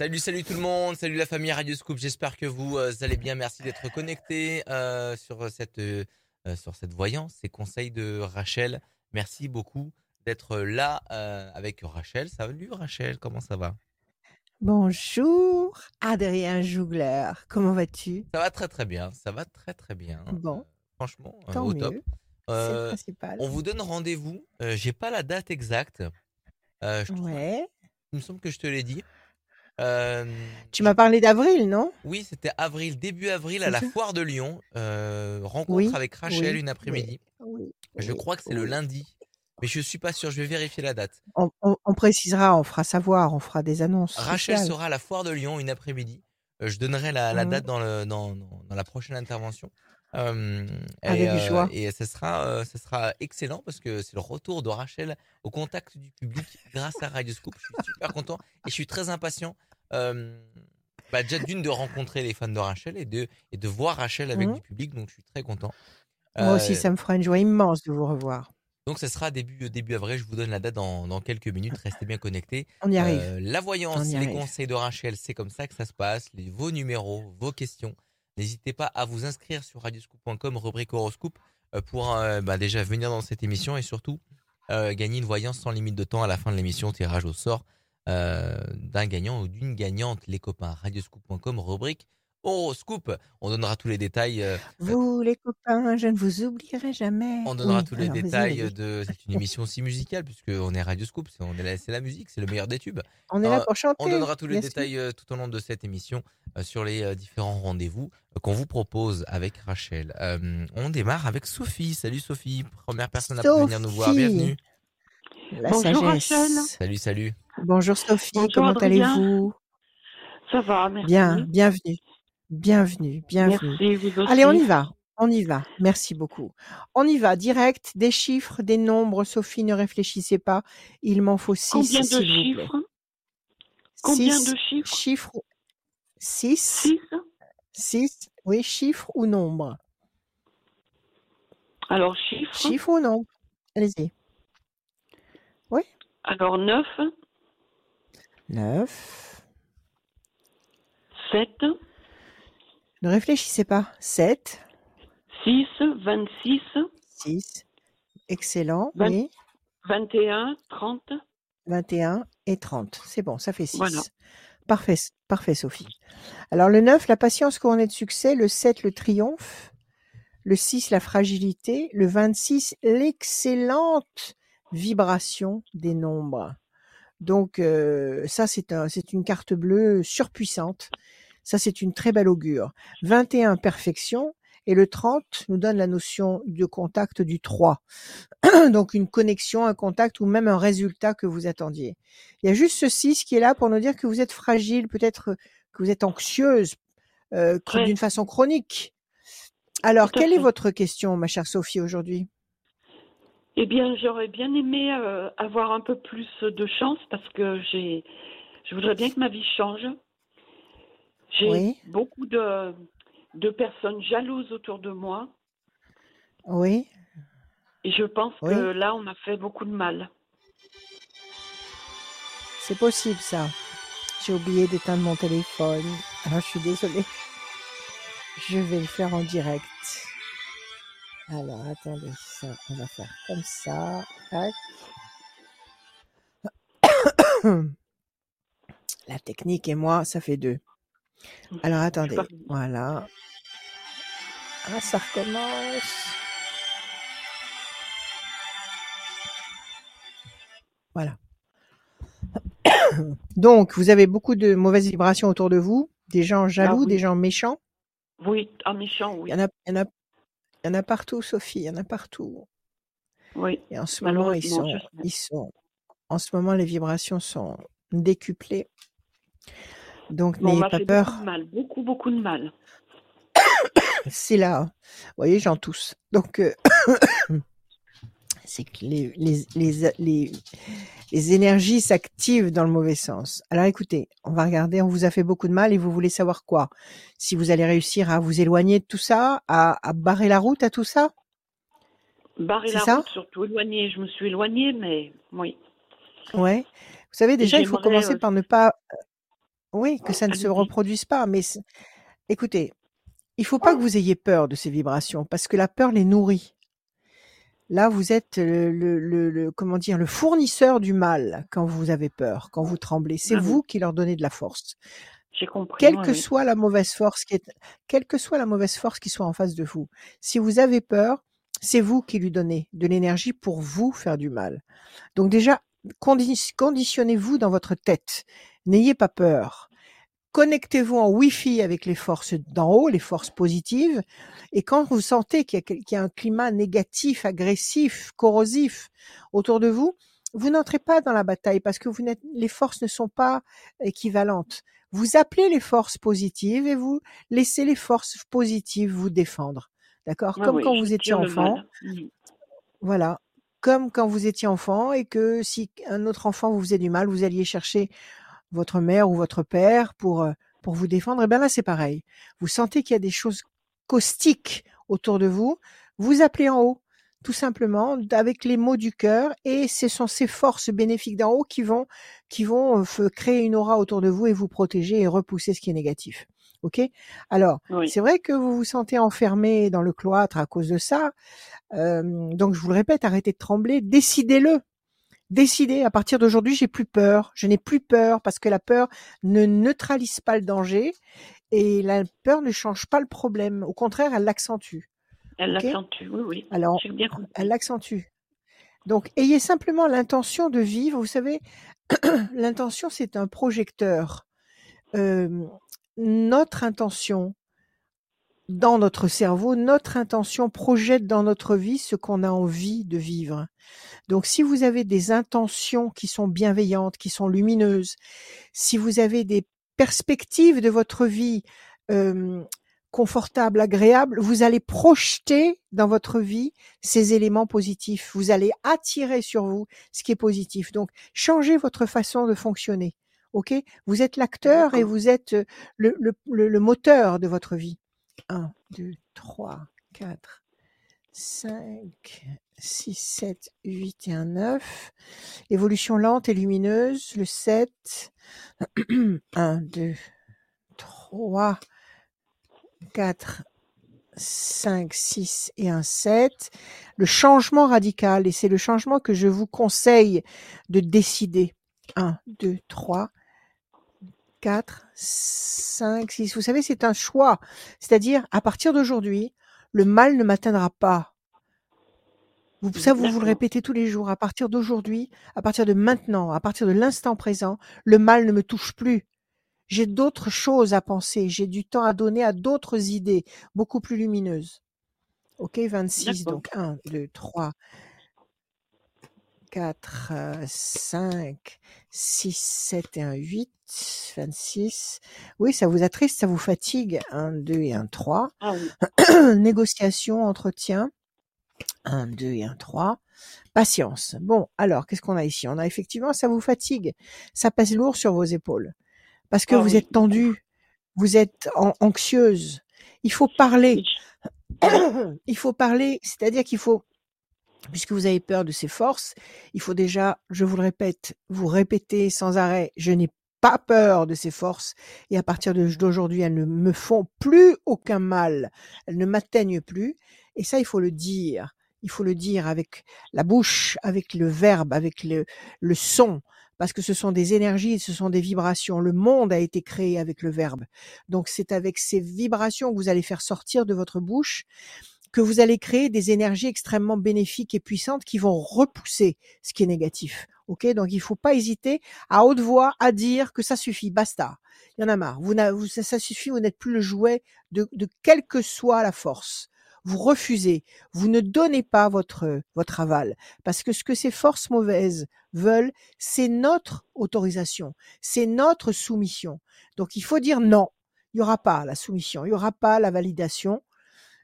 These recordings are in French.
Salut, salut tout le monde, salut la famille Radio Scoop. J'espère que vous euh, allez bien. Merci d'être connectés euh, sur cette euh, sur cette voyance, ces conseils de Rachel. Merci beaucoup d'être là euh, avec Rachel. Salut Rachel, comment ça va? Bonjour, Adrien Jougler. Comment vas-tu? Ça va très très bien. Ça va très très bien. Bon, franchement, tant au top. mieux. C'est le principal. on vous donne rendez-vous. J'ai pas la date exacte. Je trouve- il me semble que je te l'ai dit. Euh, Tu m'as parlé d'avril, non? Oui, c'était avril, début avril, à la foire de Lyon. Euh, rencontre Oui, avec Rachel oui, une après-midi. oui, Je crois que c'est le lundi, mais je suis pas sûr. Je vais vérifier la date. On, on- on précisera, on fera savoir, on fera des annonces Rachel sera à la foire de Lyon une après-midi. Euh, je donnerai la, la Mhm. date dans, le, dans, dans, dans la prochaine intervention. Avec joie. et ce sera, ce sera excellent parce que c'est le retour de Rachel au contact du public grâce à Radio Scoop. Je suis super content et je suis très impatient. Euh, bah, déjà d'une de rencontrer les fans de Rachel et de, et de voir Rachel avec Mhm. du public, donc je suis très content. Moi aussi, Euh, ça me fera une joie immense de vous revoir. donc ce sera début, début avril, je vous donne la date dans, dans quelques minutes, restez bien connectés. On y arrive. Euh, la voyance, les arrive. conseils de Rachel, c'est comme ça que ça se passe. Les, vos numéros, vos questions. N'hésitez pas à vous inscrire sur radioscoop.com, rubrique horoscope, euh, pour euh, bah, déjà venir dans cette émission et surtout euh, gagner une voyance sans limite de temps à la fin de l'émission, tirage au sort euh, d'un gagnant ou d'une gagnante. Les copains, radioscoop.com, rubrique horoscope. On donnera tous les détails. euh, Vous, les copains, je ne vous oublierai jamais. on donnera Oui, tous les détails de. C'est une émission aussi musicale puisque on est Radio Scoop, c'est la, la musique, c'est le meilleur des tubes. On est là Euh, pour chanter. On donnera tous les sûr. détails euh, tout au long de cette émission euh, sur les euh, différents rendez-vous euh, qu'on vous propose avec Rachel. Euh, on démarre avec Sophie. Salut Sophie, première personne à venir nous voir. Bienvenue. La Bonjour, sagesse. Rachel. Salut, salut. Bonjour Sophie, Bonjour, comment allez-vous? Ça va, merci. Bien, bienvenue. Bienvenue, bienvenue. Merci, vous aussi. Allez, on y va. On y va. Merci beaucoup. On y va. Direct. Des chiffres, des nombres. Sophie, ne réfléchissez pas. Il m'en faut six, Combien de chiffres? Combien Six de chiffres? Chiffres. Six. Six Six. Oui, chiffres ou nombres? Alors, chiffres? Chiffres ou nombres? Allez-y. Alors, neuf, Neuf. sept, Ne réfléchissez pas. Sept. six, vingt-six, Six. Excellent. Vingt- Oui. vingt et un, trente. 21 et 30. C'est bon, ça fait 6. Voilà. Parfait, parfait, Sophie. Alors, le 9, la patience couronnée de succès. Le 7, le triomphe. Le 6, la fragilité. Le 26, l'excellente vibration des nombres. Donc, euh, ça, c'est un, c'est une carte bleue surpuissante. Ça, c'est une très belle augure. 21, perfection. Et le 30 nous donne la notion de contact du 3. Donc, une connexion, un contact ou même un résultat que vous attendiez. Il y a juste ce 6 qui est là pour nous dire que vous êtes fragile, peut-être que vous êtes anxieuse euh, Ouais. d'une façon chronique. Alors, quelle est votre question, ma chère Sophie, aujourd'hui? Eh bien, j'aurais bien aimé euh, avoir un peu plus de chance parce que j'ai, je voudrais bien que ma vie change. J'ai Oui. beaucoup de, de personnes jalouses autour de moi Oui. et je pense Oui. que là, on m'a fait beaucoup de mal. C'est possible, ça. J'ai oublié d'éteindre mon téléphone. Alors, je suis désolée. Je vais le faire en direct. Alors, attendez, ça, on va faire comme ça. Tac. La technique et moi, ça fait deux. Alors, attendez. Voilà. Ah, ça recommence. Voilà. Donc, vous avez beaucoup de mauvaises vibrations autour de vous, des gens jaloux, oui. des gens méchants? Oui, un méchant, Il oui. y en a, il y en a, il y en a partout, Sophie, il y en a partout. Oui, Et en ce moment, ils sont, ils en ce moment, les vibrations sont décuplées. Donc, n'ayez pas peur. beaucoup de mal, beaucoup, beaucoup de mal. C'est là. Vous voyez, j'en tousse. Donc, euh, c'est que les, les, les, les, les énergies s'activent dans le mauvais sens. Alors, écoutez, on va regarder. On vous a fait beaucoup de mal et vous voulez savoir quoi? Si vous allez réussir à vous éloigner de tout ça, à, à barrer la route à tout ça? Barrer la ça? route, surtout éloigné. Je me suis éloignée, mais oui. Ouais. Vous savez, déjà, il faut commencer euh, par ne pas Oui, que ça ne se Allez-y. reproduise pas. Mais écoutez, il faut pas que vous ayez peur de ces vibrations parce que la peur les nourrit. Là, vous êtes le, le- le- le- comment dire le fournisseur du mal quand vous avez peur, quand vous tremblez. C'est Ah vous qui leur donnez de la force. j'ai compris. Quelle que oui. soit la mauvaise force qui est, quelle que soit la mauvaise force qui soit en face de vous, si vous avez peur, c'est vous qui lui donnez de l'énergie pour vous faire du mal. Donc déjà, condi- conditionnez-vous dans votre tête. N'ayez pas peur. Connectez-vous en Wi-Fi avec les forces d'en haut, les forces positives. Et quand vous sentez qu'il y, a y un climat négatif, agressif, corrosif autour de vous, vous n'entrez pas dans la bataille parce que vous n'êtes, les forces ne sont pas équivalentes. Vous appelez les forces positives et vous laissez les forces positives vous défendre. D'accord? Comme oui, quand vous étiez enfant, mal. Mhm. voilà. Comme quand vous étiez enfant et que si un autre enfant vous faisait du mal, vous alliez chercher votre mère ou votre père pour, euh, pour vous défendre. Et bien là, c'est pareil. Vous sentez qu'il y a des choses caustiques autour de vous. Vous appelez en haut, tout simplement, avec les mots du cœur. Et ce sont ces forces bénéfiques d'en haut qui vont, qui vont euh, créer une aura autour de vous et vous protéger et repousser ce qui est négatif. OK? Alors, Oui, c'est vrai que vous vous sentez enfermé dans le cloître à cause de ça. Euh, donc, je vous le répète, arrêtez de trembler, décidez-le. Décidez, à partir d'aujourd'hui, j'ai plus peur. Je n'ai plus peur parce que la peur ne neutralise pas le danger et la peur ne change pas le problème. Au contraire, elle l'accentue. elle l'accentue. Oui, oui, Alors, bien elle l'accentue. Donc, ayez simplement l'intention de vivre. Vous savez, l'intention, c'est un projecteur. Euh, notre intention dans notre cerveau, notre intention projette dans notre vie ce qu'on a envie de vivre. Donc, si vous avez des intentions qui sont bienveillantes, qui sont lumineuses, si vous avez des perspectives de votre vie euh, confortables, agréables, vous allez projeter dans votre vie ces éléments positifs. Vous allez attirer sur vous ce qui est positif. Donc, changez votre façon de fonctionner. Ok? Vous êtes l'acteur et vous êtes le, le, le, le moteur de votre vie. 1, 2, 3, 4, 5, 6, 7, 8 et un 9. Évolution lente et lumineuse, le 7. 1, 2, 3, 4, 5, 6 et un 7. Le changement radical, et c'est le changement que je vous conseille de décider. 1, 2, 3, 4, 5, 6. Vous savez, c'est un choix. C'est-à-dire, à partir d'aujourd'hui, le mal ne m'atteindra pas. Vous, ça, vous vous le répétez tous les jours. À partir d'aujourd'hui, à partir de maintenant, à partir de l'instant présent, le mal ne me touche plus. J'ai d'autres choses à penser. J'ai du temps à donner à d'autres idées, beaucoup plus lumineuses. OK, 26. D'accord. Donc, 1, 2, 3, 4, 5, 6, 7 et un 8. 26. Oui, ça vous attriste, ça vous fatigue. 1, 2 et un 3. Ah oui. Négociation, entretien. 1, 2 et un 3. Patience. Bon, alors, qu'est-ce qu'on a ici? On a effectivement, ça vous fatigue. Ça pèse lourd sur vos épaules. Parce que Ah vous oui, êtes tendue, vous êtes an- anxieuse. Il faut parler. Il faut parler, c'est-à-dire qu'il faut, puisque vous avez peur de ces forces, il faut déjà, je vous le répète, vous répéter sans arrêt, je n'ai pas peur de ces forces et à partir d'aujourd'hui, elles ne me font plus aucun mal, elles ne m'atteignent plus. Et ça, il faut le dire. Il faut le dire avec la bouche, avec le verbe, avec le, le son, parce que ce sont des énergies, ce sont des vibrations. Le monde a été créé avec le verbe. Donc c'est avec ces vibrations que vous allez faire sortir de votre bouche que vous allez créer des énergies extrêmement bénéfiques et puissantes qui vont repousser ce qui est négatif. Donc il faut pas hésiter à haute voix à dire que ça suffit, basta. Il y en a marre. Vous, ça, suffit. Vous n'êtes plus le jouet de, de quelle que soit la force. Vous refusez. Vous ne donnez pas votre aval parce que ce que ces forces mauvaises veulent, c'est notre autorisation, c'est notre soumission. Donc il faut dire non. Il y aura pas la soumission, il y aura pas la validation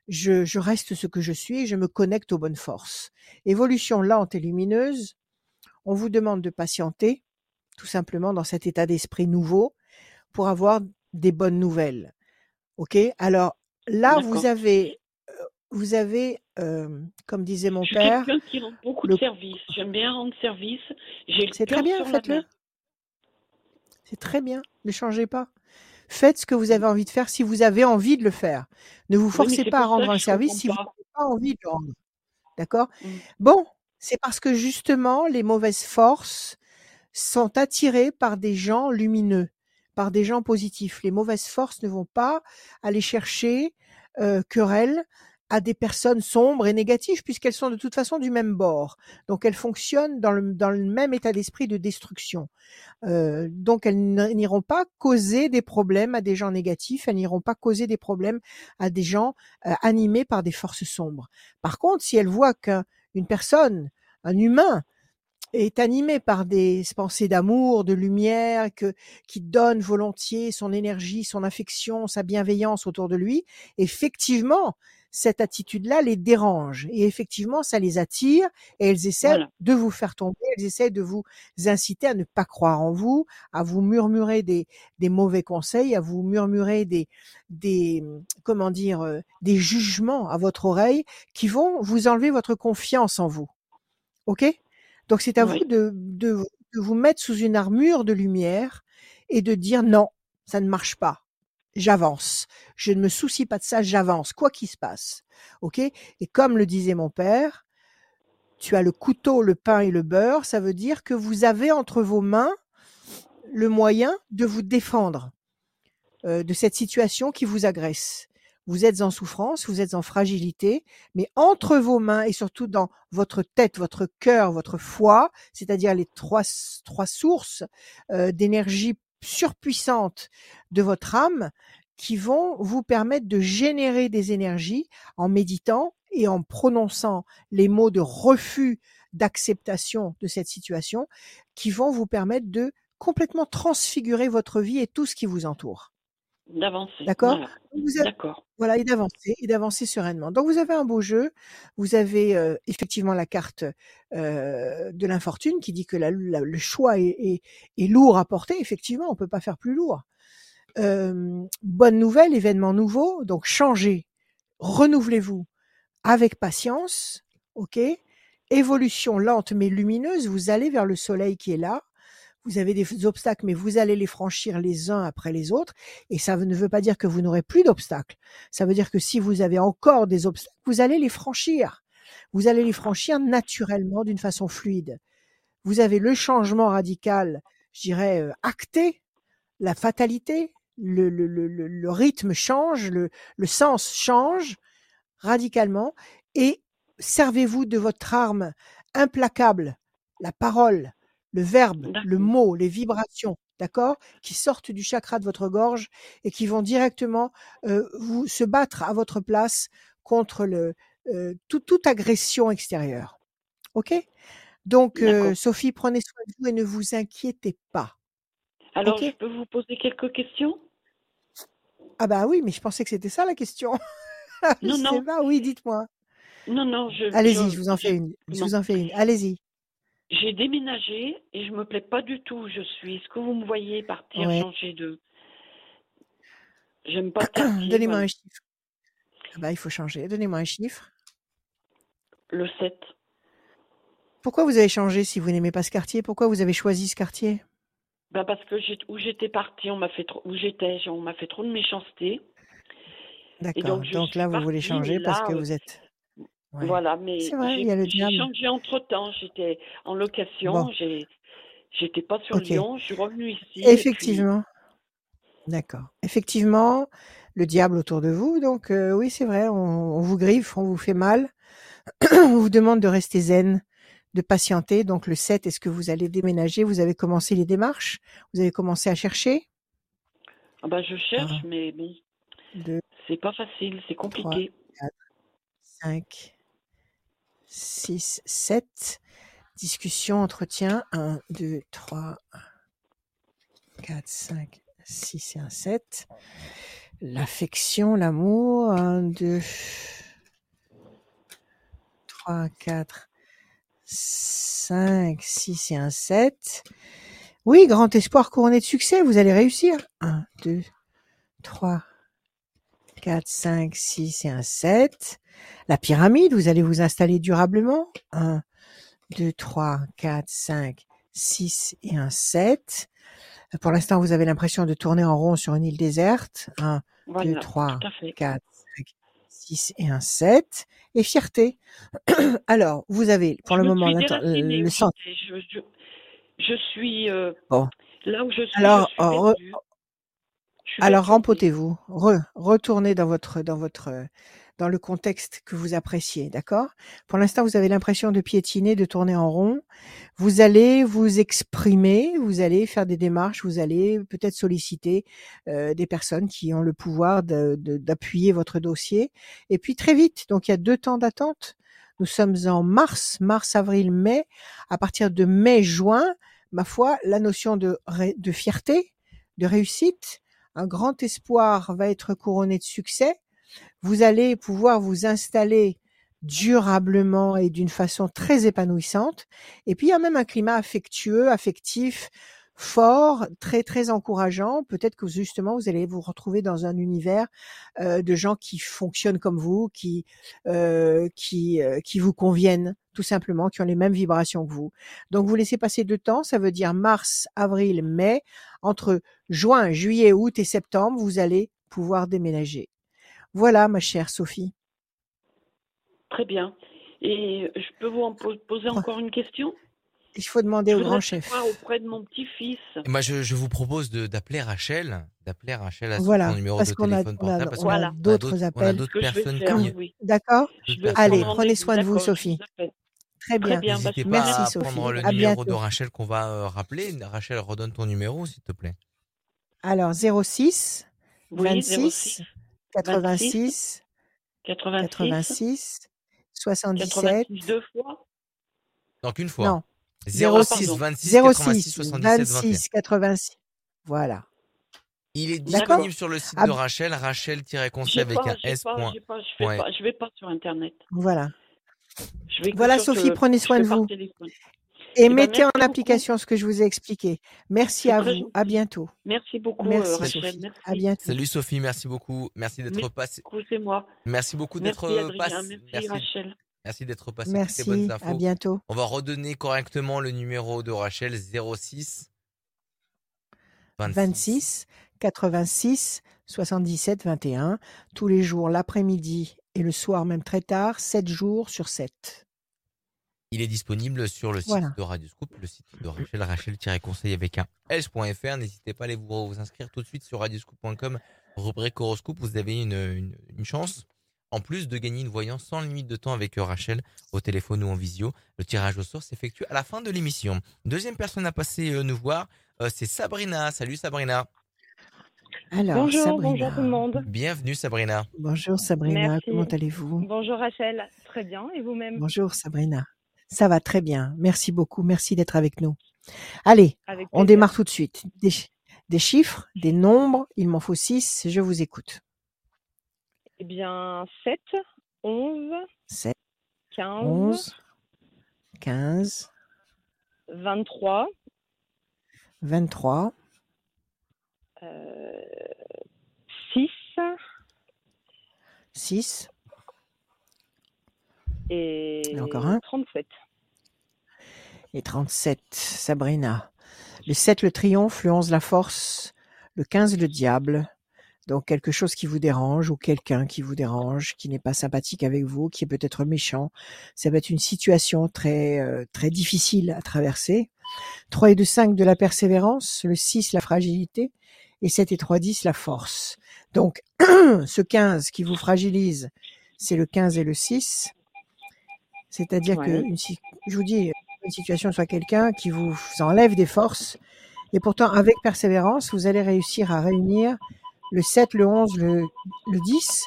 je, je reste ce que je suis je me connecte aux bonnes forces. Évolution lente et lumineuse, on vous demande de patienter, tout simplement dans cet état d'esprit nouveau, pour avoir des bonnes nouvelles. Ok? Alors là, vous avez, euh, vous avez, euh, comme disait mon Je suis père, quelqu'un qui rend beaucoup le- de service. J'aime bien rendre service. C'est très bien, faites-le. C'est très bien. Ne changez pas. Faites ce que vous avez envie de faire si vous avez envie de le faire. Ne vous forcez pas à rendre un service si vous n'avez pas envie de le rendre. D'accord? Mm. Bon, c'est parce que justement, les mauvaises forces sont attirées par des gens lumineux, par des gens positifs. Les mauvaises forces ne vont pas aller chercher euh, querelle à des personnes sombres et négatives puisqu'elles sont de toute façon du même bord. Donc elles fonctionnent dans le, même état d'esprit de destruction. Euh, donc elles n'iront pas causer des problèmes à des gens négatifs, elles n'iront pas causer des problèmes à des gens euh, animés par des forces sombres. Par contre, si elles voient qu'une personne, un humain, est animé par des pensées d'amour, de lumière, que, qui donne volontiers son énergie, son affection, sa bienveillance autour de lui, effectivement, cette attitude-là les dérange. Et effectivement, ça les attire et elles essaient Voilà. de vous faire tomber, elles essaient de vous inciter à ne pas croire en vous, à vous murmurer des, des mauvais conseils, à vous murmurer des, des, comment dire, euh, des jugements à votre oreille qui vont vous enlever votre confiance en vous. OK? Donc c'est à Oui. vous de, de, de vous mettre sous une armure de lumière et de dire non, ça ne marche pas. J'avance. Je ne me soucie pas de ça, j'avance, quoi qu'il se passe. OK? Et comme le disait mon père, tu as le couteau, le pain et le beurre, ça veut dire que vous avez entre vos mains le moyen de vous défendre euh, de cette situation qui vous agresse. Vous êtes en souffrance, vous êtes en fragilité, mais entre vos mains et surtout dans votre tête, votre cœur, votre foi, c'est-à-dire les trois, trois sources euh, d'énergie surpuissante de votre âme qui vont vous permettre de générer des énergies en méditant et en prononçant les mots de refus d'acceptation de cette situation qui vont vous permettre de complètement transfigurer votre vie et tout ce qui vous entoure. D'avancer. D'accord Voilà. Vous avez- D'accord. voilà, et d'avancer, et d'avancer sereinement. Donc vous avez un beau jeu. Vous avez euh, effectivement la carte euh, de l'infortune qui dit que la- la- le choix est, est- est lourd à porter. Effectivement, on peut pas faire plus lourd. Euh, bonne nouvelle, événement nouveau. Donc changez, renouvelez-vous avec patience. Ok? Évolution lente mais lumineuse. Vous allez vers le soleil qui est là. Vous avez des obstacles, mais vous allez les franchir les uns après les autres. Et ça ne veut pas dire que vous n'aurez plus d'obstacles. Ça veut dire que si vous avez encore des obstacles, vous allez les franchir. Vous allez les franchir naturellement d'une façon fluide. Vous avez le changement radical, je dirais, euh, acté, la fatalité, le, rythme change, le sens change radicalement et servez-vous de votre arme implacable, la parole, le verbe, le mot, les vibrations, d'accord, qui sortent du chakra de votre gorge et qui vont directement euh, vous se battre à votre place contre le euh, tout- toute agression extérieure. Ok? Donc, euh. Sophie, prenez soin de vous et ne vous inquiétez pas. Alors, je peux vous poser quelques questions? Ah bah oui, mais je pensais que c'était ça la question. je Non, sais non. pas. Oui, dites-moi. Non, non, je, Allez-y, je, je vous en fais une. Je non. vous en fais une. Allez-y. J'ai déménagé et je me plais pas du tout où je suis. Est-ce que vous me voyez partir, Ouais. changer de... J'aime pas Donnez-moi un chiffre. Ah bah, il faut changer. Donnez-moi un chiffre. Le 7. Pourquoi vous avez changé si vous n'aimez pas ce quartier? Pourquoi vous avez choisi ce quartier? Ben parce que où j'étais partie, on m'a fait trop, où j'étais, on m'a fait trop de méchanceté. Et D'accord. donc là, vous voulez changer parce que vous êtes. Ouais. voilà, mais j'ai y a le j'ai diable. changé entre temps. J'étais en location, Bon, j'étais pas sur. Lyon, je suis revenue ici puis Effectivement. D'accord. Effectivement, le diable autour de vous. Donc euh, oui, c'est vrai, on, on vous griffe, on vous fait mal. on vous demande de rester zen, de patienter. Donc le 7, est-ce que vous allez déménager? Vous avez commencé les démarches? Vous avez commencé à chercher? Ah ben, je cherche, Un, mais bon, c'est pas facile, c'est compliqué. Six, sept. Discussion, entretien. 1, 2, 3, 4, 5, 6 et un 7. L'affection, l'amour. 1, 2, 3, 4, 5, 6 et un 7. Oui, grand espoir couronné de succès, vous allez réussir. 1, 2, 3, 4, 5, 6 et un 7. La pyramide, vous allez vous installer durablement. 1, 2, 3, 4, 5, 6 et un 7. Pour l'instant, vous avez l'impression de tourner en rond sur une île déserte. 1, 2, Voilà, 3, tout à fait. 4, 5, 6 et un 7. Et fierté. Alors, vous avez pour Je le me moment le et je, je, je suis euh, Bon. là où je suis, Alors, je suis re-. Je suis alors rempotez-vous, Re- retournez dans votre, dans votre, dans le contexte que vous appréciez, d'accord? Pour l'instant, vous avez l'impression de piétiner, de tourner en rond. Vous allez vous exprimer, vous allez faire des démarches, vous allez peut-être solliciter euh, des personnes qui ont le pouvoir d'appuyer votre dossier. Et puis très vite, donc il y a deux temps d'attente. Nous sommes en mars, mars, avril, mai. À partir de mai, juin, ma foi, la notion de, de fierté, de réussite, un grand espoir va être couronné de succès. Vous allez pouvoir vous installer durablement et d'une façon très épanouissante. Et puis, il y a même un climat affectueux, affectif, fort, très, très encourageant. Peut-être que justement, vous allez vous retrouver dans un univers euh, de gens qui fonctionnent comme vous, qui, euh, qui, euh, qui vous conviennent, tout simplement, qui ont les mêmes vibrations que vous. Donc, vous laissez passer deux temps, ça veut dire mars, avril, mai. Entre juin, juillet, août et septembre, vous allez pouvoir déménager. Voilà, ma chère Sophie. Très bien. Et je peux vous en poser encore une question? Il faut demander Je au grand chef. auprès de mon petit-fils. Et moi, je, je vous propose d'appeler Rachel, d'appeler Rachel à son Voilà, numéro parce de qu'on a, téléphone a, portable, parce on qu'on a Voilà. on a d'autres appels. Ce d'autres que je vais personnes faire, qui, oui. D'accord? Allez, prenez soin de vous, Sophie. Très Très bien. bien, bah, N'hésitez pas Merci, à Sophie. prendre le À numéro de. Rachel qu'on va euh, rappeler. Rachel, redonne ton numéro, s'il te plaît. Alors, 06 Oui, 26 06 86 86 86 77 86 deux fois Donc, une fois. non 06 pardon. 26 86 06 77 21. 26 86 voilà Il est disponible sur le site Ah, de Rachel, rachel-conseil avec pas, un S. pas, point. j'ai pas, je Ouais. pas, je vais pas sur internet. voilà Je vais que voilà Sophie prenez soin de vous. Et Eh ben, mettez en beaucoup. application ce que je vous ai expliqué merci à vous gentil. à bientôt Merci beaucoup, euh, merci Rachel. Sophie Merci. à bientôt Salut Sophie, merci beaucoup. Merci d'être passé. c'est moi. Merci beaucoup d'être passé. merci, Merci, Rachel. merci d'être passé toutes ces bonnes merci à infos. bientôt On va redonner correctement le numéro de Rachel 06 26 26 86 77 21 tous les jours l'après-midi et le soir même très tard 7 jours sur 7 Il est disponible sur le site Voilà. de Radioscoop, le site de Rachel, rachel-conseil avec un s.fr. N'hésitez pas à aller vous, vous inscrire tout de suite sur radioscoop.com, rubrique horoscope. Vous avez une, une, une chance, en plus de gagner une voyance sans limite de temps avec euh, Rachel, au téléphone ou en visio. Le tirage au sort s'effectue à la fin de l'émission. Deuxième personne à passer euh, nous voir, euh, c'est Sabrina. Salut Sabrina. alors Bonjour, Sabrina bonjour tout le monde. Bienvenue Sabrina. bonjour Sabrina Merci. comment allez-vous? Bonjour Rachel, très bien. Et vous-même? Bonjour Sabrina ça va très bien. Merci beaucoup. Merci d'être avec nous. Allez Avec on démarre tout de suite. Des, des chiffres des nombres il m'en faut 6 je vous écoute. Eh bien, 7, 11, 7 15, 11 15 23, 23 euh, 6 6 et Et encore un. 37. et 37, Sabrina. Le 7, le triomphe, le 11, la force, le 15, le diable. Donc quelque chose qui vous dérange ou quelqu'un qui vous dérange, qui n'est pas sympathique avec vous, qui est peut-être méchant. Ça va être une situation très euh, très difficile à traverser. 3 et 2, 5 de la persévérance, le 6, la fragilité, et 7 et 3, 10, la force. Donc ce 15 qui vous fragilise, c'est le 15 et le 6. C'est-à-dire que Ouais. une, si- je vous dis, une situation soit quelqu'un qui vous enlève des forces, et pourtant avec persévérance, vous allez réussir à réunir le 7, le 11, le, le 10,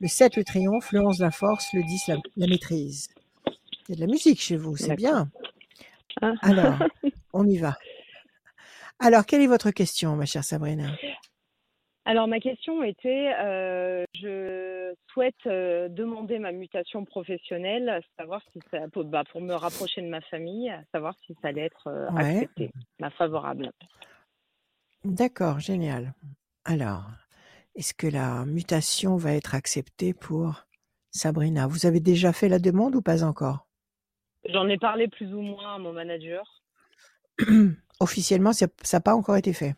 le 7, le triomphe, le 11, la force, le 10, la, la maîtrise. Il y a de la musique chez vous, c'est bien. Ah. Alors, on y va. Alors, quelle est votre question, ma chère Sabrina? Alors ma question était, euh, je souhaite euh, demander ma mutation professionnelle, savoir si ça, pour, bah, pour me rapprocher de ma famille, savoir si ça allait être euh, Ouais. accepté, bah, favorable. D'accord, génial. Alors, est-ce que la mutation va être acceptée pour Sabrina? Vous avez déjà fait la demande ou pas encore? J'en ai parlé plus ou moins à mon manager. Officiellement, ça n'a pas encore été fait?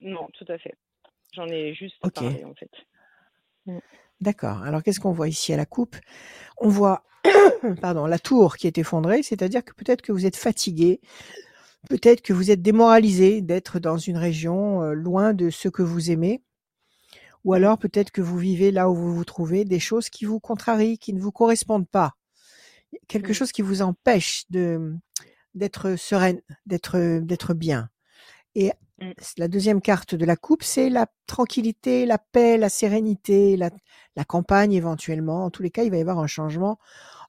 non, tout à fait. J'en ai juste parlé en fait. D'accord. Alors qu'est-ce qu'on voit ici à la coupe? On voit pardon, la tour qui est effondrée, c'est-à-dire que peut-être que vous êtes fatigué, peut-être que vous êtes démoralisé d'être dans une région euh, loin de ce que vous aimez, ou alors peut-être que vous vivez là où vous vous trouvez des choses qui vous contrarient, qui ne vous correspondent pas, quelque Mm. chose qui vous empêche de d'être sereine, d'être d'être bien. Et Mm. la deuxième carte de la coupe, c'est la tranquillité, la paix, la sérénité, la, la campagne éventuellement. En tous les cas, il va y avoir un changement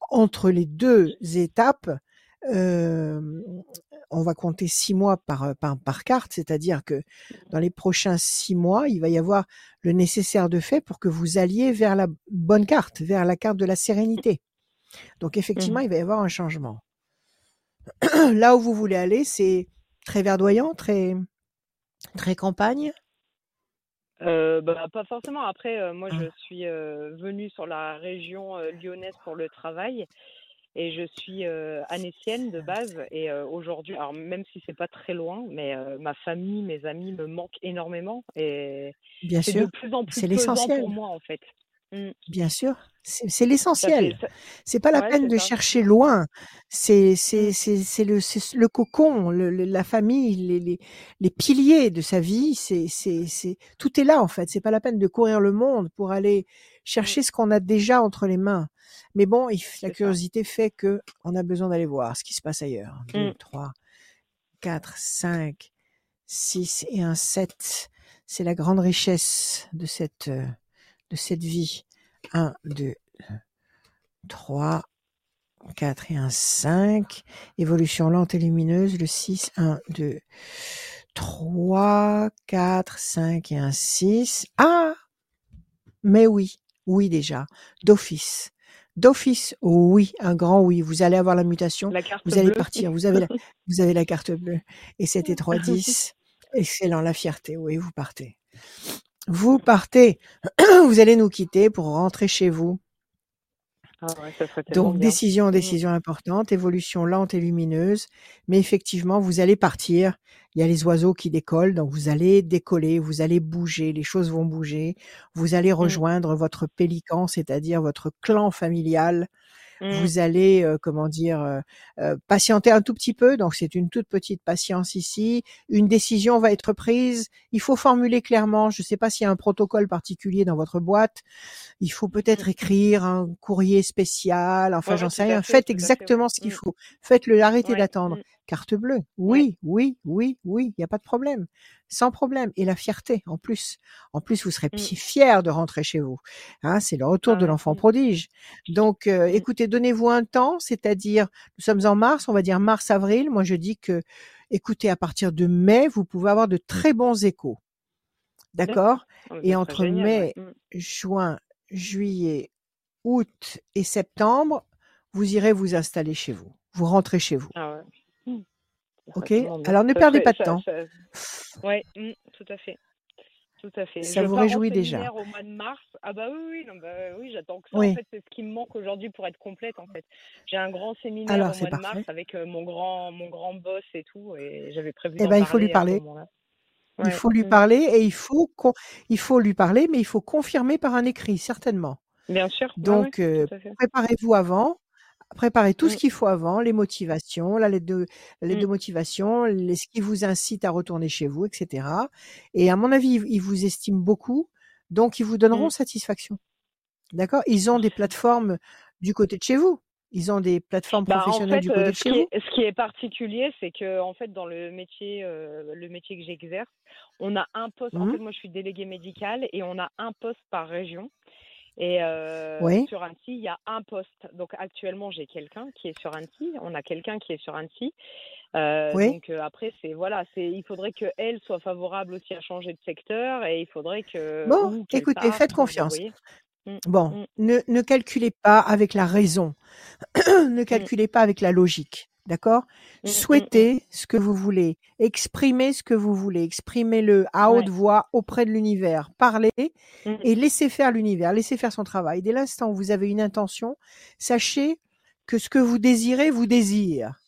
entre les deux étapes. Euh, on va compter six mois par, par, par carte, c'est-à-dire que dans les prochains six mois, il va y avoir le nécessaire de fait pour que vous alliez vers la bonne carte, vers la carte de la sérénité. Donc effectivement, Mhm. il va y avoir un changement. Là où vous voulez aller, c'est très verdoyant, très très campagne. Euh, bah, pas forcément. Après, euh, moi, je suis euh, venue sur la région lyonnaise pour le travail et je suis anécienne de base. Et aujourd'hui, alors même si c'est pas très loin, mais ma famille, mes amis me manquent énormément et Bien c'est sûr, de plus en plus c'est l'essentiel. pour moi en fait. Mm. Bien sûr, c'est l'essentiel. C'est pas la ouais, peine de ça. chercher loin. C'est c'est Mm. c'est c'est le c'est le cocon, le, le- la famille, les, les les piliers de sa vie. C'est c'est c'est tout est là en fait. C'est pas la peine de courir le monde pour aller Mm. chercher ce qu'on a déjà entre les mains. Mais bon, il- la ça. curiosité fait que on a besoin d'aller voir ce qui se passe ailleurs. Deux, Mm. trois, quatre, cinq, six et un sept. C'est la grande richesse de cette euh, de cette vie. Un, deux, trois, quatre et un cinq. Évolution lente et lumineuse. Le 6, 1, 2, 3, 4, 5 et un 6. Ah! Mais oui, oui déjà. D'office. D'office, oui, un grand oui. Vous allez avoir la mutation. La carte Vous allez partir. Vous avez la, vous avez la carte bleue. Et c'était 3, 10. Excellent, la fierté. Oui, vous partez. Vous partez. Vous allez nous quitter pour rentrer chez vous. Ah ouais, ça Donc, décision, Mm. décision importante, évolution lente et lumineuse. Mais effectivement, vous allez partir. Il y a les oiseaux qui décollent, donc vous allez décoller, vous allez bouger, les choses vont bouger. Vous allez Mm. rejoindre votre pélican, c'est-à-dire votre clan familial. Vous allez, euh, comment dire, euh, euh, patienter un tout petit peu. Donc, c'est une toute petite patience ici. Une décision va être prise. Il faut formuler clairement. Je ne sais pas s'il y a un protocole particulier dans votre boîte. Il faut peut-être écrire un courrier spécial. Enfin, Ouais, j'en sais rien. fait, Faites fait, ouais. exactement ce qu'il Mm. faut. Faites-le. Arrêtez Ouais. d'attendre. Carte bleue. Oui, oui, oui, oui. Il n'y a pas de problème. Sans problème. Et la fierté, en plus. En plus, vous serez Mm. pi- fiers de rentrer chez vous. Hein, c'est le retour Ah de ouais. l'enfant prodige. Donc, euh, Mm. écoutez, donnez-vous un temps, c'est-à-dire, nous sommes en mars, on va dire mars-avril. Moi, je dis que, écoutez, à partir de mai, vous pouvez avoir de très bons échos. D'accord? Ah, mais Et entre génial, mai, juin, juillet, août et septembre, vous irez vous installer chez vous. Vous rentrez chez vous. Ah ouais. OK bien. Alors, ne perdez pas de temps. Ouais, mm, tout à fait. Tout à fait. Ça je vous réjouit déjà. au mois de mars. Ah bah oui, oui, non, bah oui, j'attends que ça. Oui. En fait, c'est ce qui me manque aujourd'hui pour être complète. En fait, j'ai un grand séminaire Alors, au mois de mars parfait. avec euh, mon grand, mon grand boss et tout, et j'avais prévu Eh ben, il faut lui parler moment-là. Il Ouais. faut lui mm. parler et il faut, il faut lui parler, mais il faut confirmer par un écrit, certainement. Bien sûr. Ouais, ouais, Donc, euh, tout à fait. préparez-vous avant, préparez tout ce qu'il faut avant, les motivations, la lettre de, la lettre de motivation, les, ce qui vous incite à retourner chez vous, etc. Et à mon avis, ils, ils vous estiment beaucoup, donc ils vous donneront Mm. satisfaction. D'accord? Ils ont des plateformes du côté de chez vous. Ils ont des plateformes Bah, en professionnelles fait, du côté euh, de ce, chez qui vous. est, ce qui est particulier, c'est que en fait, dans le métier, euh, le métier que j'exerce, on a un poste. En fait, moi, je suis déléguée médicale et on a un poste par région. Et euh, Oui. sur Annecy, il y a un poste. Donc actuellement, j'ai quelqu'un qui est sur Annecy. On a quelqu'un qui est sur Annecy. Euh, Oui. Donc euh, après, c'est voilà, c'est il faudrait que elle soit favorable aussi à changer de secteur et il faudrait que Bon, écoutez, faites confiance. Mm, Bon, mm, ne, ne calculez pas avec la raison. ne calculez pas avec la logique. D'accord? Mm, mm, Souhaitez ce que vous voulez. Exprimez ce que vous voulez. Exprimez-le à Ouais. haute voix auprès de l'univers. Parlez et laissez faire l'univers. Laissez faire son travail. Dès l'instant où vous avez une intention, sachez que ce que vous désirez vous désire.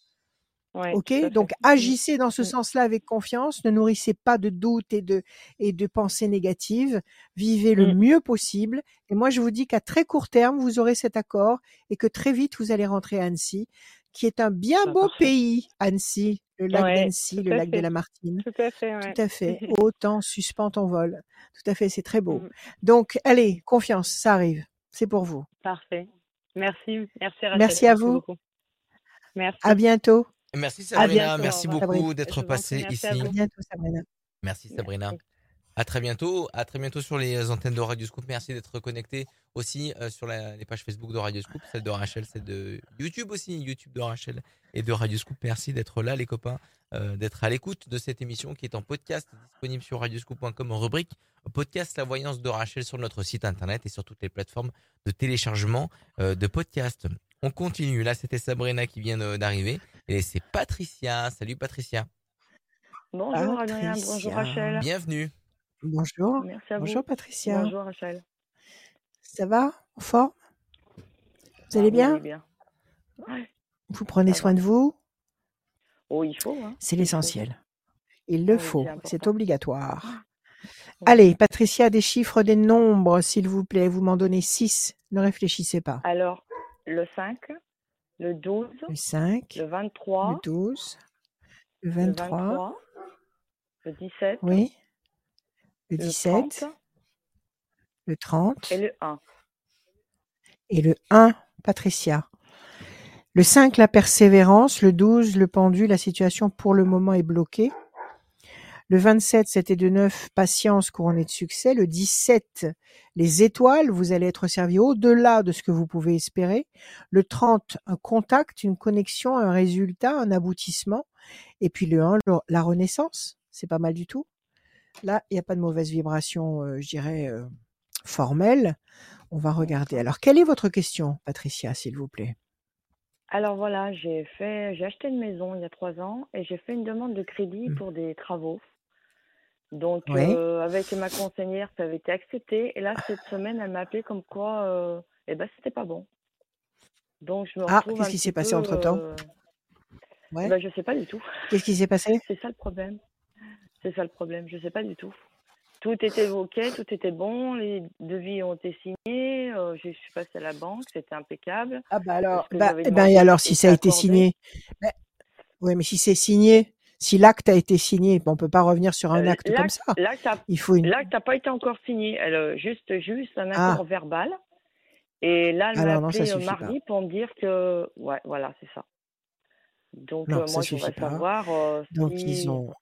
Ouais, Ok, donc agissez dans ce sens-là avec confiance. Ne nourrissez pas de doutes et de et de pensées négatives. Vivez le mieux possible. Et moi, je vous dis qu'à très court terme, vous aurez cet accord et que très vite vous allez rentrer à Annecy, qui est un bien beau parfait. pays, Annecy, le lac Ouais, d'Annecy, tout le à lac de la Martine. Tout à fait, Tout ouais. à fait. Autant suspend ton vol. Tout à fait, c'est très beau. Mm. Donc, allez, confiance, ça arrive. C'est pour vous. Parfait. Merci, merci Rachel. Merci à vous. beaucoup. Merci. À bientôt. Merci À Sabrina, bientôt. merci beaucoup d'être passée merci à ici. À vous. bientôt, Sabrina. Merci Sabrina. Merci. À très bientôt, à très bientôt sur les antennes de Radio Scoop. Merci d'être connecté aussi euh, sur la- les pages Facebook de Radio Scoop, celle de Rachel, celle de YouTube aussi, YouTube de Rachel et de Radio Scoop. Merci d'être là les copains, euh, d'être à l'écoute de cette émission qui est en podcast disponible sur radioscoop.com en rubrique podcast La Voyance de Rachel sur notre site internet et sur toutes les plateformes de téléchargement euh, de podcasts. On continue, là c'était Sabrina qui vient d'arriver et c'est Patricia. Salut Patricia, Bonjour Adrien, bonjour. Rachel. bienvenue. Bonjour. Merci à vous. Bonjour Patricia. Bonjour Rachel. Ça va? En forme? Vous Ah allez oui, bien bien. Vous prenez soin de vous? Oh, il faut. Hein. C'est l'essentiel. Il le Oui, faut. c'est obligatoire. Oui. Allez, Patricia, des chiffres, des nombres, s'il vous plaît. Vous m'en donnez 6. Ne réfléchissez pas. Alors, le 5, le 12, Le 5, le le 23, 12, le le 23, 23, le 17, oui, le le 17, 30 le 30 et le 1. et le 1, Patricia. Le 5, la persévérance. Le 12, le pendu. La situation pour le moment est bloquée. Le 27, c'était de 9, patience couronnée de succès. Le 17, les étoiles, vous allez être servi au-delà de ce que vous pouvez espérer. Le 30, un contact, une connexion, un résultat, un aboutissement. Et puis le 1, le- la renaissance. C'est pas mal du tout. Là, il n'y a pas de mauvaise vibration, euh, je dirais, euh, formelle. On va regarder. Alors, quelle est votre question, Patricia, s'il vous plaît? Alors voilà, j'ai fait, j'ai acheté une maison il y a trois ans et j'ai fait une demande de crédit Mm. pour des travaux. Donc Oui. euh, avec ma conseillère, ça avait été accepté. Et là, cette semaine, elle m'a appelé comme quoi, eh ben, c'était pas bon. Donc je me Ah, retrouve qu'est-ce un qui s'est passé euh, Ouais. ben, je sais pas du tout. Qu'est-ce qui s'est passé? C'est ça le problème. C'est ça le problème. Je sais pas du tout. Tout était OK, tout était bon, les devis ont été signés, euh, je suis passée à la banque, c'était impeccable. Ah bah alors, bah, eh ben, et alors si ça a été accordé. signé, ben, ouais, mais si c'est signé, si l'acte a été signé, on peut pas revenir sur un Euh, acte comme ça. L'acte a- Il faut une. n'a pas été encore signé. Elle, euh, juste, juste un Ah. accord verbal. Et là, elle m'a appelé mardi pour me dire que, ouais, voilà, c'est ça. Donc Non, euh, moi, je voudrais savoir euh, Donc si. ils ont,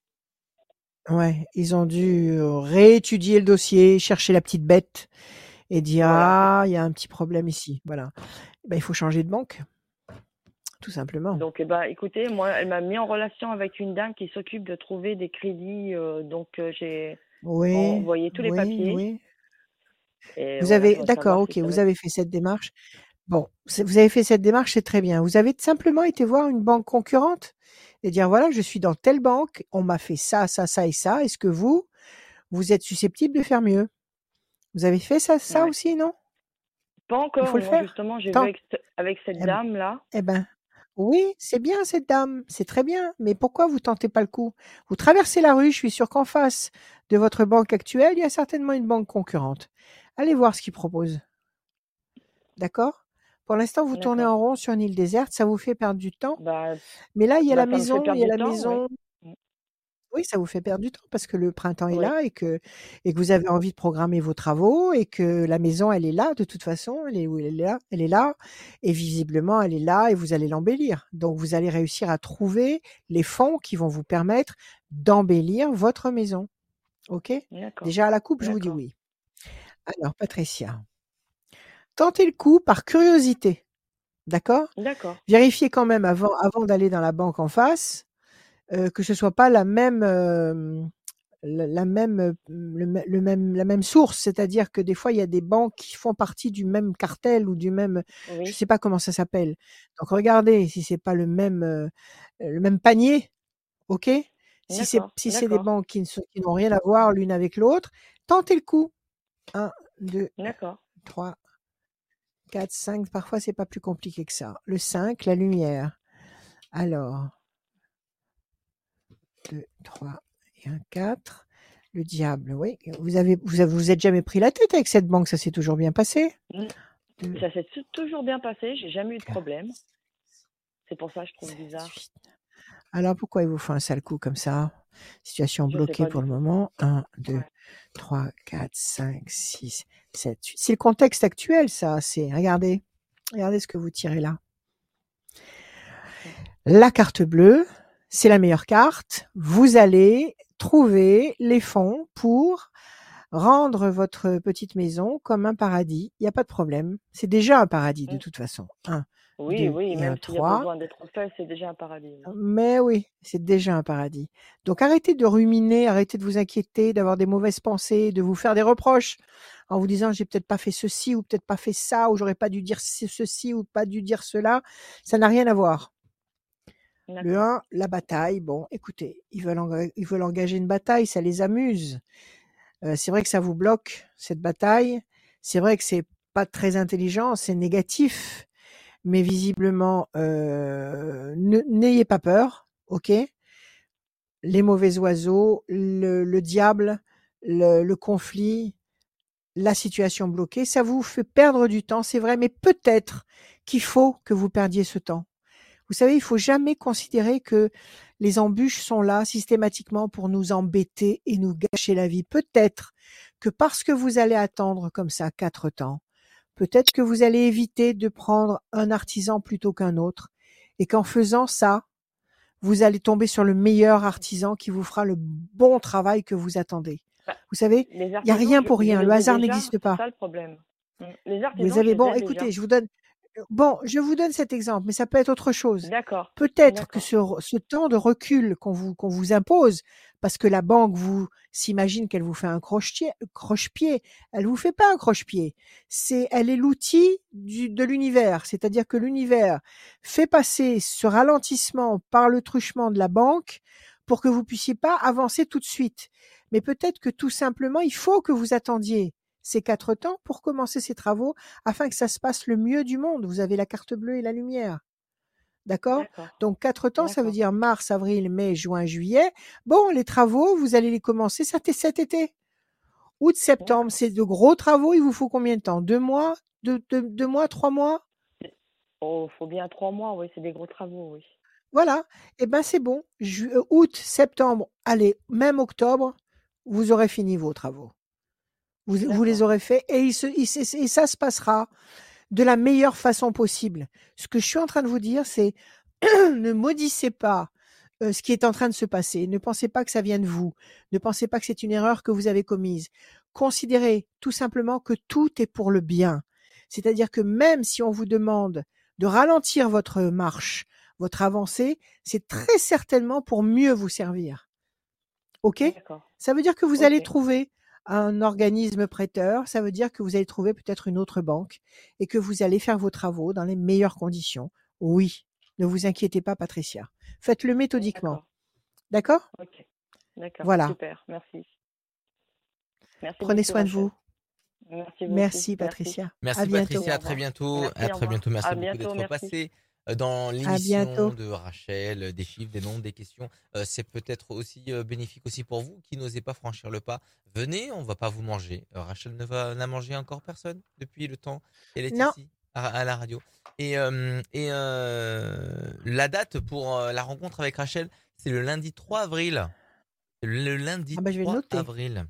ouais, ils ont dû euh, réétudier le dossier, chercher la petite bête et dire Voilà. ah, il y a un petit problème ici. Voilà. Ben, il faut changer de banque, tout simplement. Donc, eh ben, écoutez, moi, elle m'a mis en relation avec une dame qui s'occupe de trouver des crédits. euh, donc, euh, j'ai Oui, envoyé tous les oui, papiers. oui. Et Vous voilà, avez, d'accord, ok, si vous avez fait cette démarche. Bon, vous avez fait cette démarche, c'est très bien. Vous avez simplement été voir une banque concurrente? Et dire voilà, je suis dans telle banque, on m'a fait ça, ça, ça et ça. Est-ce que vous, vous êtes susceptible de faire mieux? Vous avez fait ça, ça Ouais. aussi, non? Pas Il encore. faut le faire. justement, j'ai vu avec, ce- avec cette Eh ben, dame-là. eh ben, oui, c'est bien cette dame, c'est très bien. Mais pourquoi vous tentez pas le coup? Vous traversez la rue, je suis sûr qu'en face de votre banque actuelle, il y a certainement une banque concurrente. Allez voir ce qu'ils proposent. D'accord? Pour l'instant, vous tournez en rond sur une île déserte, ça vous fait perdre du temps. Bah, Mais là, il y a bah, la maison, il y a la temps, maison. Mm. Oui, ça vous fait perdre du temps parce que le printemps est là et que, et que vous avez envie de programmer vos travaux et que la maison, elle est là de toute façon, elle est où elle est là, elle est là et visiblement elle est là et vous allez l'embellir. Donc vous allez réussir à trouver les fonds qui vont vous permettre d'embellir votre maison. Ok? Déjà à la coupe, je vous dis oui. Alors Patricia, tentez le coup par curiosité. D'accord? D'accord. Vérifiez quand même avant, avant d'aller dans la banque en face euh, que ce soit pas la même euh, la, la même le, mê- le même la même source c'est-à-dire que des fois il y a des banques qui font partie du même cartel ou du même je Oui. sais pas comment ça s'appelle donc regardez si c'est pas le même euh, le même panier ok? Si c'est si des banques qui ne n'ont rien à voir l'une avec l'autre tentez le coup un deux D'accord. 3, 4, 5. Parfois, c'est pas plus compliqué que ça. Le 5, la lumière. Alors, 2, 3 et un 4. Le diable, oui. Vous avez, vous avez, vous êtes jamais pris la tête avec cette banque, ça s'est toujours bien passé? Deux, Ça s'est toujours bien passé, j'ai jamais eu de problème. C'est pour ça que je trouve bizarre. Alors pourquoi il vous fait un sale coup comme ça? Situation Je bloquée pour le moment. 1, 2, Ouais. 3, 4, 5, 6, 7, 8. C'est le contexte actuel, ça. C'est regardez, regardez ce que vous tirez là. La carte bleue, c'est la meilleure carte. Vous allez trouver les fonds pour rendre votre petite maison comme un paradis. Il n'y a pas de problème. C'est déjà un paradis de Mm. toute façon. Un, Oui, oui, même s'il y a besoin d'être fait, c'est déjà un paradis. oui. Mais oui, c'est déjà un paradis. Donc arrêtez de ruminer, arrêtez de vous inquiéter, d'avoir des mauvaises pensées, de vous faire des reproches en vous disant j'ai peut-être pas fait ceci ou peut-être pas fait ça ou j'aurais pas dû dire ce- ceci ou pas dû dire cela. Ça n'a rien à voir. Le D'accord. 1, la bataille. Bon, écoutez, ils veulent, enga- ils veulent engager une bataille, ça les amuse. Euh, c'est vrai que ça vous bloque, cette bataille. C'est vrai que c'est pas très intelligent, c'est négatif. Mais visiblement, euh, n'ayez pas peur, ok? Les mauvais oiseaux, le, le diable, le, le conflit, la situation bloquée, ça vous fait perdre du temps, c'est vrai, mais peut-être qu'il faut que vous perdiez ce temps. Vous savez, il faut jamais considérer que les embûches sont là systématiquement pour nous embêter et nous gâcher la vie. Peut-être que parce que vous allez attendre comme ça quatre temps, peut-être que vous allez éviter de prendre un artisan plutôt qu'un autre et qu'en faisant ça, vous allez tomber sur le meilleur artisan qui vous fera le bon travail que vous attendez. Bah, Vous savez, il n'y a rien pour rien. Le hasard n'existe c'est pas. ça le problème. Mm. Les Vous artisans, je avez bon, écoutez, déjà. je vous donne bon, je vous donne cet exemple, mais ça peut être autre chose. D'accord, Peut-être que ce, ce temps de recul qu'on vous qu'on vous impose, parce que la banque vous s'imagine qu'elle vous fait un croche-pied, croche-pied, elle vous fait pas un croche-pied. C'est, elle est l'outil de l'univers, c'est-à-dire que l'univers fait passer ce ralentissement par le truchement de la banque pour que vous puissiez pas avancer tout de suite. Mais peut-être que tout simplement, il faut que vous attendiez ces quatre temps pour commencer ces travaux afin que ça se passe le mieux du monde. Vous avez la carte bleue et la lumière. D'accord? Donc quatre temps, ça veut dire mars, avril, mai, juin, juillet. Bon, les travaux, vous allez les commencer cet, cet été. Août, septembre, c'est de gros travaux. Il vous faut combien de temps? Deux mois? Deux, deux, deux mois? Trois mois? Oh, faut bien trois mois, oui, c'est des gros travaux, oui. Voilà. Eh ben c'est bon. Ju- euh, août, septembre, allez, même octobre, vous aurez fini vos travaux. Vous, vous les aurez faits et, il se, il se- et ça se passera de la meilleure façon possible. Ce que je suis en train de vous dire, c'est ne maudissez pas euh, ce qui est en train de se passer. Ne pensez pas que ça vient de vous. Ne pensez pas que c'est une erreur que vous avez commise. Considérez tout simplement que tout est pour le bien. C'est-à-dire que même si on vous demande de ralentir votre marche, votre avancée, c'est très certainement pour mieux vous servir. OK? Ça veut dire que vous allez trouver un organisme prêteur, ça veut dire que vous allez trouver peut-être une autre banque et que vous allez faire vos travaux dans les meilleures conditions. Oui, ne vous inquiétez pas, Patricia. Faites-le méthodiquement. d'accord, D'accord? Ok, d'accord, Voilà. super, merci. Merci Prenez beaucoup, soin de vous. Merci Merci. Patricia. Merci À bientôt. Patricia, à très bientôt. Merci, à très bientôt. Merci À beaucoup bientôt, d'être passé dans l'émission de Rachel, des chiffres, des noms, des questions. Euh, C'est peut-être aussi euh, bénéfique aussi pour vous qui n'osez pas franchir le pas. Venez, on va pas vous manger. Euh, Rachel ne va n'a mangé encore personne depuis le temps qu'elle est Non. ici à, à la radio. Et, et la date pour la rencontre avec Rachel, c'est le lundi 3 avril. Le lundi Ah bah, je vais le 3 noter. avril.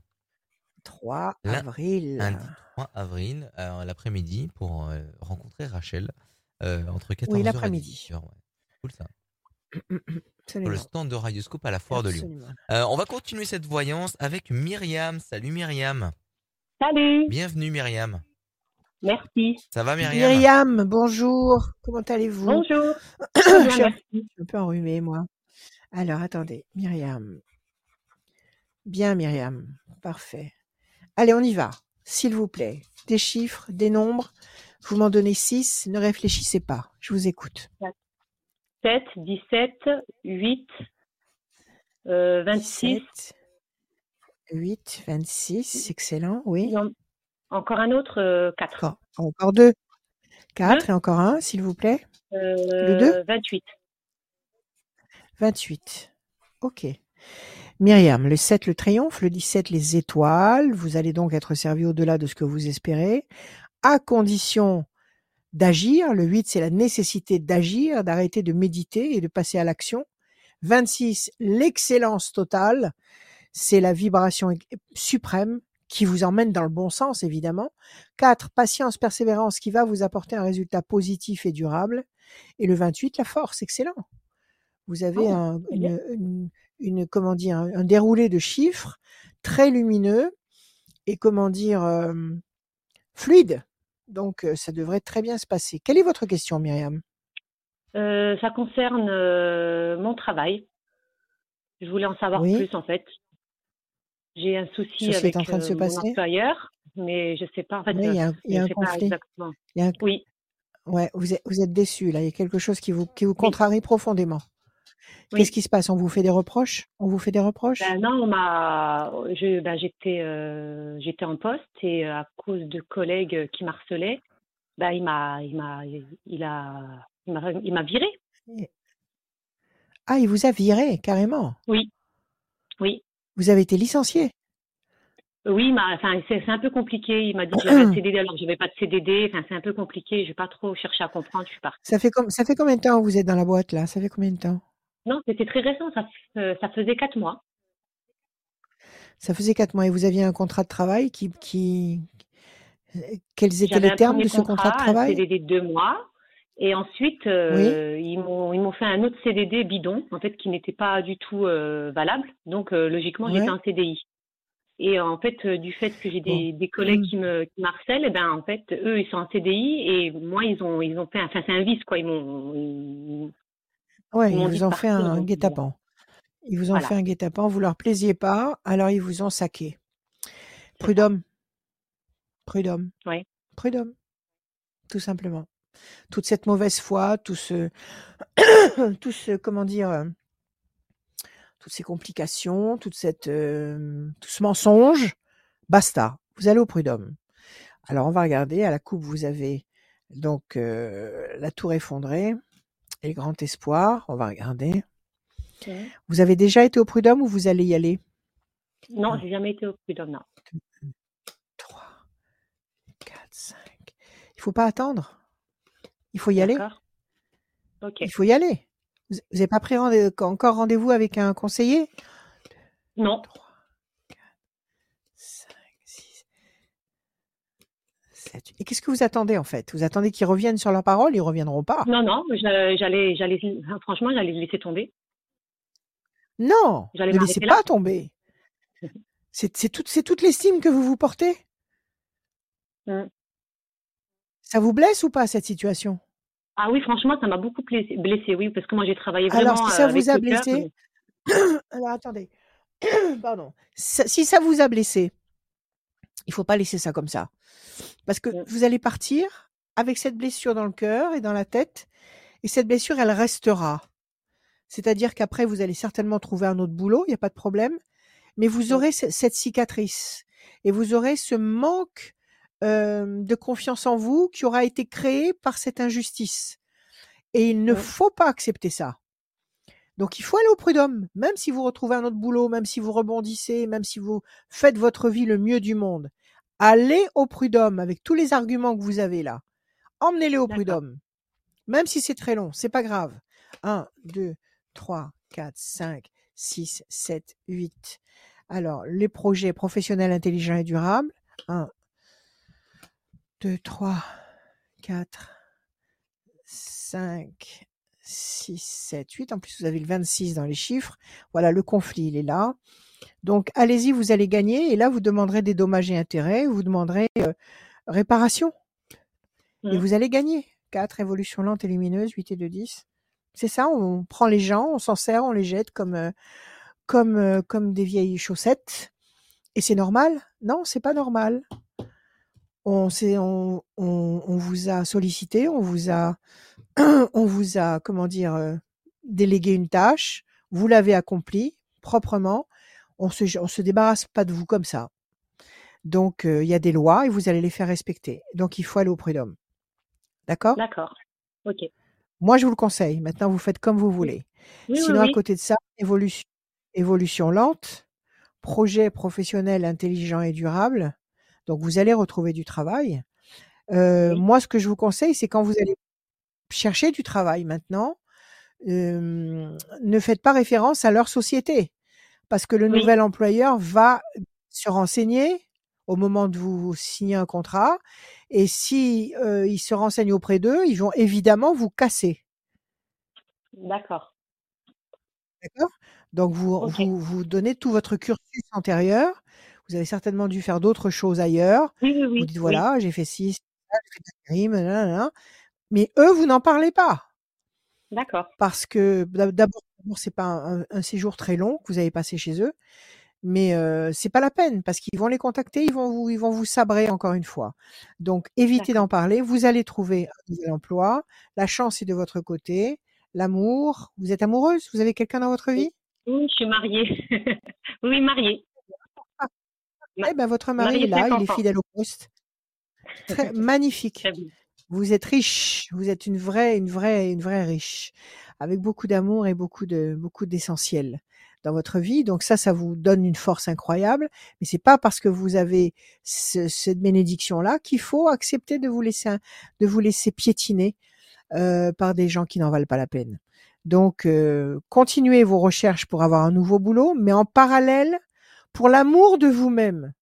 3 Lun- avril. Lundi 3 avril, l'après-midi, pour rencontrer Rachel euh, entre 14h Oui, et l'après-midi. 18h. Ouais. Cool ça. Le stand de Radioscope à la Foire de Lyon. Euh, on va continuer cette voyance avec Myriam. Salut Myriam. Salut, Bienvenue Myriam. merci. Ça va Myriam Myriam, bonjour. Comment allez-vous? Bonjour. Je suis un peu enrhumée, moi. Alors, attendez. Myriam. Bien, Myriam. Parfait. Allez, on y va. S'il vous plaît. Des chiffres, des nombres. Vous m'en donnez six. Ne réfléchissez pas. Je vous écoute. 7, 17, 8, euh, 26. 17, 8, 26. Excellent. Oui. Encore un autre, euh, 4. Encore, encore deux. Quatre et encore un, s'il vous plaît. Euh, Le deux 28. 28. OK. Myriam, le 7, le triomphe, le 17, les étoiles. Vous allez donc être servi au-delà de ce que vous espérez, à condition d'agir. Le 8, c'est la nécessité d'agir, d'arrêter de méditer et de passer à l'action. 26, l'excellence totale. C'est la vibration suprême qui vous emmène dans le bon sens, évidemment. 4, patience, persévérance qui va vous apporter un résultat positif et durable. Et le 28, la force, excellent. Vous avez Oh, un, une, une, une- comment dire, un, un déroulé de chiffres très lumineux et comment dire, euh, fluide. Donc, ça devrait très bien se passer. Quelle est votre question, Myriam? Euh, ça concerne euh, mon travail. Je voulais en savoir Oui. plus en fait. J'ai un souci avec en train de se mon passer? employeur, mais je sais pas. En fait, Oui, il y a un, il y je a un sais pas conflit. exactement. Il y a un- Oui, ouais, vous êtes, vous êtes déçu, là. Il y a quelque chose qui vous, qui vous oui, contrarie profondément. Oui. Qu'est-ce qui se passe? On vous fait des reproches? On vous fait des reproches? Ben non, on m'a, je, ben j'étais, euh, j'étais en poste et euh, à cause de collègues qui m'harcelaient, ben il m'a, il m'a, il a, il m'a, il m'a viré. Ah, il vous a viré, carrément? Oui, oui, Vous avez été licencié. oui, enfin c'est, c'est un peu compliqué. Il m'a dit que j'avais un CDD alors que j'avais pas de CDD. Enfin c'est un peu compliqué. J'ai pas trop cherché à comprendre. Je suis partie. Ça fait, com- ça fait combien de temps que vous êtes dans la boîte, là? Ça fait combien de temps? Non, c'était très récent. Ça, euh, ça faisait quatre mois. Ça faisait quatre mois et vous aviez un contrat de travail qui. qui... Quels étaient les un termes de ce contrat de contrat, un travail? CDD de deux mois. Et ensuite, euh, ils m'ont ils m'ont fait un autre CDD bidon, en fait, qui n'était pas du tout euh, valable. Donc, euh, logiquement, Ouais. j'étais en CDI. Et en fait, du fait que j'ai des, Bon. des collègues Mm. qui me qui m'harcèlent, eh ben, en fait, eux, ils sont en CDI et moi, ils ont ils ont fait, un- enfin, c'est un vice, quoi. Ils m'ont Ouais, ils ils vous de ont fait partir. un guet-apens. Ils vous ont voilà. fait un guet-apens, vous leur plaisiez pas, alors ils vous ont saqué. C'est ça. Prud'homme, prud'homme, Ouais. prud'homme, tout simplement. Toute cette mauvaise foi, tout ce, tout ce, comment dire, euh, toutes ces complications, toute cette, euh, tout ce mensonge, basta. Vous allez au prud'homme. Alors on va regarder à la coupe. Vous avez donc euh, la tour effondrée et le grand espoir. On va regarder. Mhm. Vous avez déjà été au prud'homme ou vous allez y aller? Non, j'ai jamais été au prud'homme, non. 3, 4, 5. Il faut pas attendre. Il faut y aller. D'accord. Ok. Il faut y aller. Vous n'avez pas pris rendez- encore rendez-vous avec un conseiller? Non. 3, 4, 5, 6, 7. Et qu'est-ce que vous attendez en fait? Vous attendez qu'ils reviennent sur leur parole Ils reviendront pas? Non, non, j'allais, j'allais, franchement, j'allais le laisser tomber. Non, ne laissez là. pas tomber. C'est toute, l'estime que vous vous portez? Mm. Ça vous blesse ou pas cette situation? Ah oui, franchement, ça m'a beaucoup blessé, blessé, oui, parce que moi j'ai travaillé vraiment Alors si ça euh, avec vous a blessé, alors attendez, pardon, Ça- si ça vous a blessé, il faut pas laisser ça comme ça, parce que Mm. vous allez partir avec cette blessure dans le cœur et dans la tête, et cette blessure elle restera. C'est-à-dire qu'après vous allez certainement trouver un autre boulot, il n'y a pas de problème, mais vous Mm. aurez ce- cette cicatrice et vous aurez ce manque euh, de confiance en vous qui aura été créé par cette injustice. Et il ne Mm. faut pas accepter ça. Donc il faut aller au prud'homme, même si vous retrouvez un autre boulot, même si vous rebondissez, même si vous faites votre vie le mieux du monde. Allez au prud'homme avec tous les arguments que vous avez là. Emmenez-les au prud'homme. Même si c'est très long, c'est pas grave. 1, 2, 3, 4, 5, 6, 7, 8. Alors, les projets professionnels intelligents et durables. 1, 2, 3, 4, 5, 6, 7, 8. En plus, vous avez le 26 dans les chiffres. Voilà, le conflit, il est là. Donc, allez-y, vous allez gagner. Et là, vous demanderez des dommages et intérêts. Vous demanderez euh, réparation. Et Mm. vous allez gagner. 4, évolution lente et lumineuse, 8 et 2, 10. C'est ça, on prend les gens, on s'en sert, on les jette comme, euh, comme, euh, comme des vieilles chaussettes. Et c'est normal? Non, c'est pas normal. On, s'est- on, on, on vous a sollicité, on vous a, on vous a, comment dire, euh, délégué une tâche, vous l'avez accomplie proprement, on se, on se débarrasse pas de vous comme ça. Donc, euh, il y a des lois et vous allez les faire respecter. Donc, il faut aller au prud'homme. D'accord? D'accord. Ok. Moi, je vous le conseille. Maintenant, vous faites comme vous voulez. Oui, oui, Sinon, à côté de ça, évolution évolution lente, projet professionnel intelligent et durable. Donc vous allez retrouver du travail. Euh, moi, ce que je vous conseille, c'est quand vous allez chercher du travail maintenant, euh, ne faites pas référence à leur société, parce que le Oui. nouvel employeur va se renseigner au moment de vous signer un contrat, et si euh, il se renseigne auprès d'eux, ils vont évidemment vous casser. D'accord. D'accord? Donc vous, vous vous donnez tout votre cursus antérieur. Vous avez certainement dû faire d'autres choses ailleurs. Oui, oui, Vous dites voilà, j'ai fait ci, j'ai fait de l'intérim, nanana. Mais eux, vous n'en parlez pas D'accord. parce que d'ab- d'abord, d'abord, c'est pas un, un séjour très long que vous avez passé chez eux, mais euh, c'est pas la peine parce qu'ils vont les contacter, ils vont vous, ils vont vous sabrer encore une fois. Donc évitez d'en parler. Vous allez trouver un nouvel emploi. La chance est de votre côté. L'amour. Vous êtes amoureuse? Vous avez quelqu'un dans votre vie? Oui, je suis mariée. Oui, mariée. Ah, Eh ben votre mari Mariée est là, il est fidèle au poste. Très magnifique. Très bien. Vous êtes riche, vous êtes une vraie, une vraie, une vraie riche, avec beaucoup d'amour et beaucoup de, beaucoup d'essentiel dans votre vie. Donc ça, ça vous donne une force incroyable. Mais c'est pas parce que vous avez ce- cette bénédiction-là qu'il faut accepter de vous laisser, de vous laisser piétiner euh, par des gens qui n'en valent pas la peine. Donc euh, continuez vos recherches pour avoir un nouveau boulot, mais en parallèle, pour l'amour de vous-même,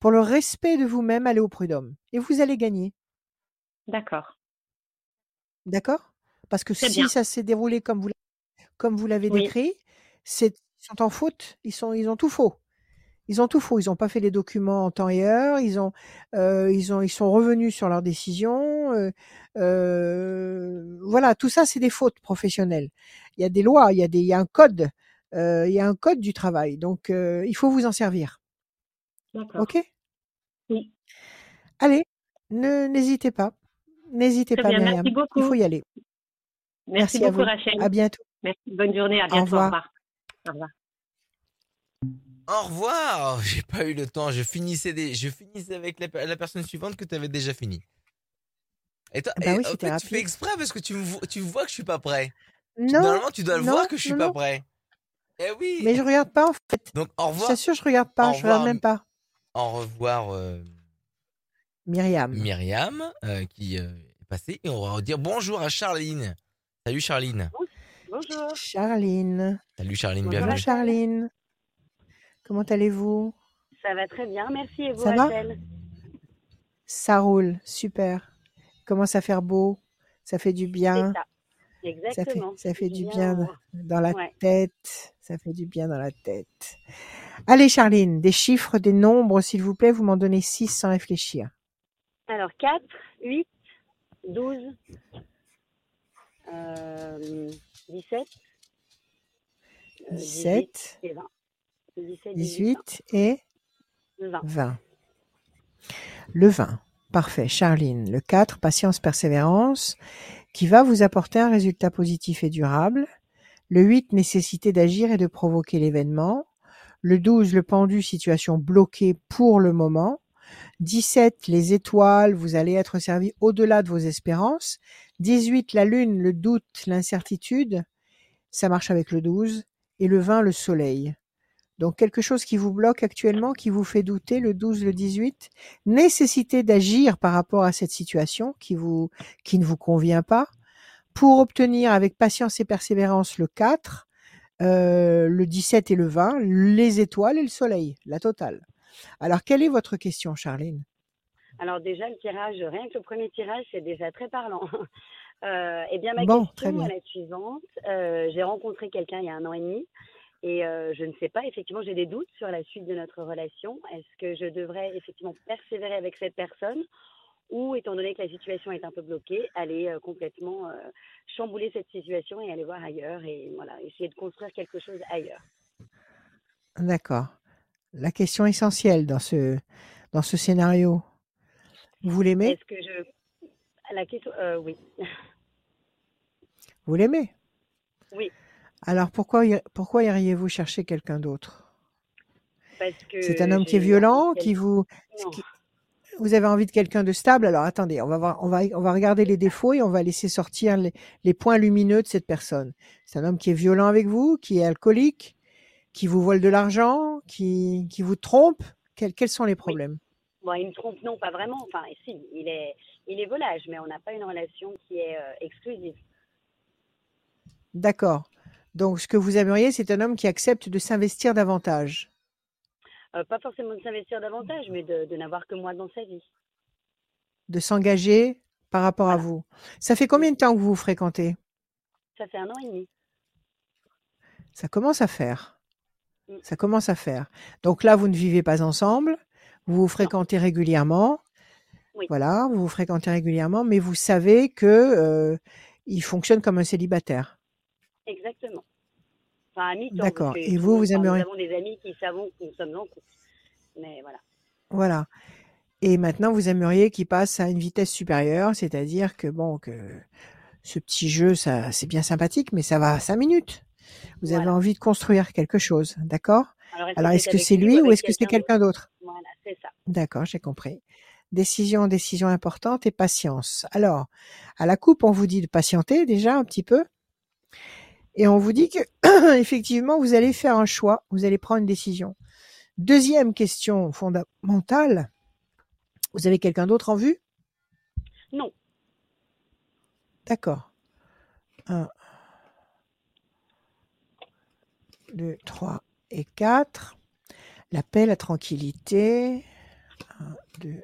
pour le respect de vous-même, allez au prud'homme et vous allez gagner. D'accord. D'accord? Parce que Très si bien. ça s'est déroulé comme vous, l'a- comme vous l'avez Oui. décrit, c'est, ils sont en faute, ils, sont, ils ont tout faux. Ils ont tout faux. Ils n'ont pas fait les documents en temps et heure. Ils ont, euh, ils ont, ils sont revenus sur leurs décisions. euh, euh, voilà, tout ça, c'est des fautes professionnelles. Il y a des lois, il y a des, il y a un code, il y a un code du travail. Donc, il faut vous en servir. D'accord. Ok? Oui. Allez, ne, n'hésitez pas, n'hésitez pas, bien. Myriam. Merci Il faut beaucoup. y aller. Merci, Merci à beaucoup, vous. Rachel. À bientôt. Merci. Bonne journée. À Au bientôt. Au revoir. revoir. Au revoir. Au revoir. J'ai pas eu le temps. Je finissais, des... je finissais avec la, la personne suivante que tu avais déjà fini. Et toi, Bah et, oui, en c'était fait, tu fais exprès parce que tu me, tu vois que je suis pas prêt. Non, Normalement, tu dois le non, voir que je suis non, pas non. prêt. Eh oui. Mais je regarde pas en fait. Donc au Je revoir. t'assure, je regarde pas. Au Je regarde revoir, même pas. Au revoir euh, Myriam. Myriam euh, qui euh, est passée et on va dire bonjour à Charline. Salut Charline. Bonjour. Charline. Salut Charline, Bonjour, Bonjour bienvenue. Charline. Comment allez-vous? Ça va très bien. Merci. Et vous, Ça va? Ça roule, super. Commence à faire beau? Ça fait du bien. ça. Ça fait, Exactement. ça fait du bien dans la Ouais. tête. Ça fait du bien dans la tête. Allez Charline, des chiffres, des nombres, s'il vous plaît. Vous m'en donnez 6 sans réfléchir. Alors, 4, 8, 12, euh, 17, euh, 17, 18 et 20. 17, 18, 18 et 20. 20. Le 20. Parfait. Charline. Le 4, patience, persévérance, qui va vous apporter un résultat positif et durable. Le 8, nécessité d'agir et de provoquer l'événement. Le 12, le pendu, situation bloquée pour le moment. 17, les étoiles, vous allez être servi au-delà de vos espérances. 18, la lune, le doute, l'incertitude. Ça marche avec le 12. Et le 20, le soleil. Donc quelque chose qui vous bloque actuellement, qui vous fait douter, le 12, le 18, nécessité d'agir par rapport à cette situation qui vous qui ne vous convient pas, pour obtenir avec patience et persévérance le 4, euh, le 17 et le 20, les étoiles et le soleil, la totale. Alors quelle est votre question, Charline? Alors déjà, le tirage, rien que le premier tirage, c'est déjà très parlant. Euh, eh bien, ma Bon, très question bien. est la suivante. Euh, j'ai rencontré quelqu'un il y a un an et demi et euh, je ne sais pas, effectivement, j'ai des doutes sur la suite de notre relation. Est-ce que je devrais effectivement persévérer avec cette personne ou, étant donné que la situation est un peu bloquée, aller complètement chambouler cette situation et aller voir ailleurs et voilà, essayer de construire quelque chose ailleurs? D'accord. La question essentielle dans ce dans ce scénario. Vous l'aimez? Est-ce que je... La question... euh, oui. Vous l'aimez? Oui. Alors pourquoi pourquoi iriez-vous chercher quelqu'un d'autre? Que C'est un homme qui est violent, qui vous qui- vous avez envie de quelqu'un de stable. Alors attendez, on va voir, on va on va regarder les défauts et on va laisser sortir les, les points lumineux de cette personne. C'est un homme qui est violent avec vous, qui est alcoolique, qui vous vole de l'argent, qui, qui vous trompe quels, quels sont les problèmes? Bon, il me trompe, non, pas vraiment. Enfin, si, il est, il est volage, mais on n'a pas une relation qui est euh, exclusive. D'accord. Donc, ce que vous aimeriez, c'est un homme qui accepte de s'investir davantage. Euh, pas forcément de s'investir davantage, mais de, de n'avoir que moi dans sa vie. de s'engager par rapport à vous. Ça fait combien de temps que vous vous fréquentez? Ça fait un an et demi. Ça commence à faire. Mm. Ça commence à faire. Donc là, vous ne vivez pas ensemble, vous vous fréquentez régulièrement. Oui. Voilà, vous vous fréquentez régulièrement, mais vous savez que euh, il fonctionne comme un célibataire. Exactement. Enfin, à mi-temps. D'accord. Et vous, vous aimeriez- Nous avons des amis qui savent que nous sommes en couple. Mais voilà. Voilà. Et maintenant, vous aimeriez qu'il passe à une vitesse supérieure, c'est-à-dire que bon, que ce petit jeu, ça, c'est bien sympathique, mais ça va à cinq minutes. Vous avez envie de construire quelque chose, d'accord? Alors, Alors, est-ce que c'est lui ou est-ce que c'est quelqu'un d'autre? d'autre Voilà, c'est ça. D'accord, j'ai compris. Décision, décision importante et patience. Alors, à la coupe, on vous dit de patienter déjà un petit peu. Et on vous dit que, effectivement, vous allez faire un choix, vous allez prendre une décision. Deuxième question fondamentale. Vous avez quelqu'un d'autre en vue? Non. D'accord. Un, deux, trois et quatre. La paix, la tranquillité. Un, deux,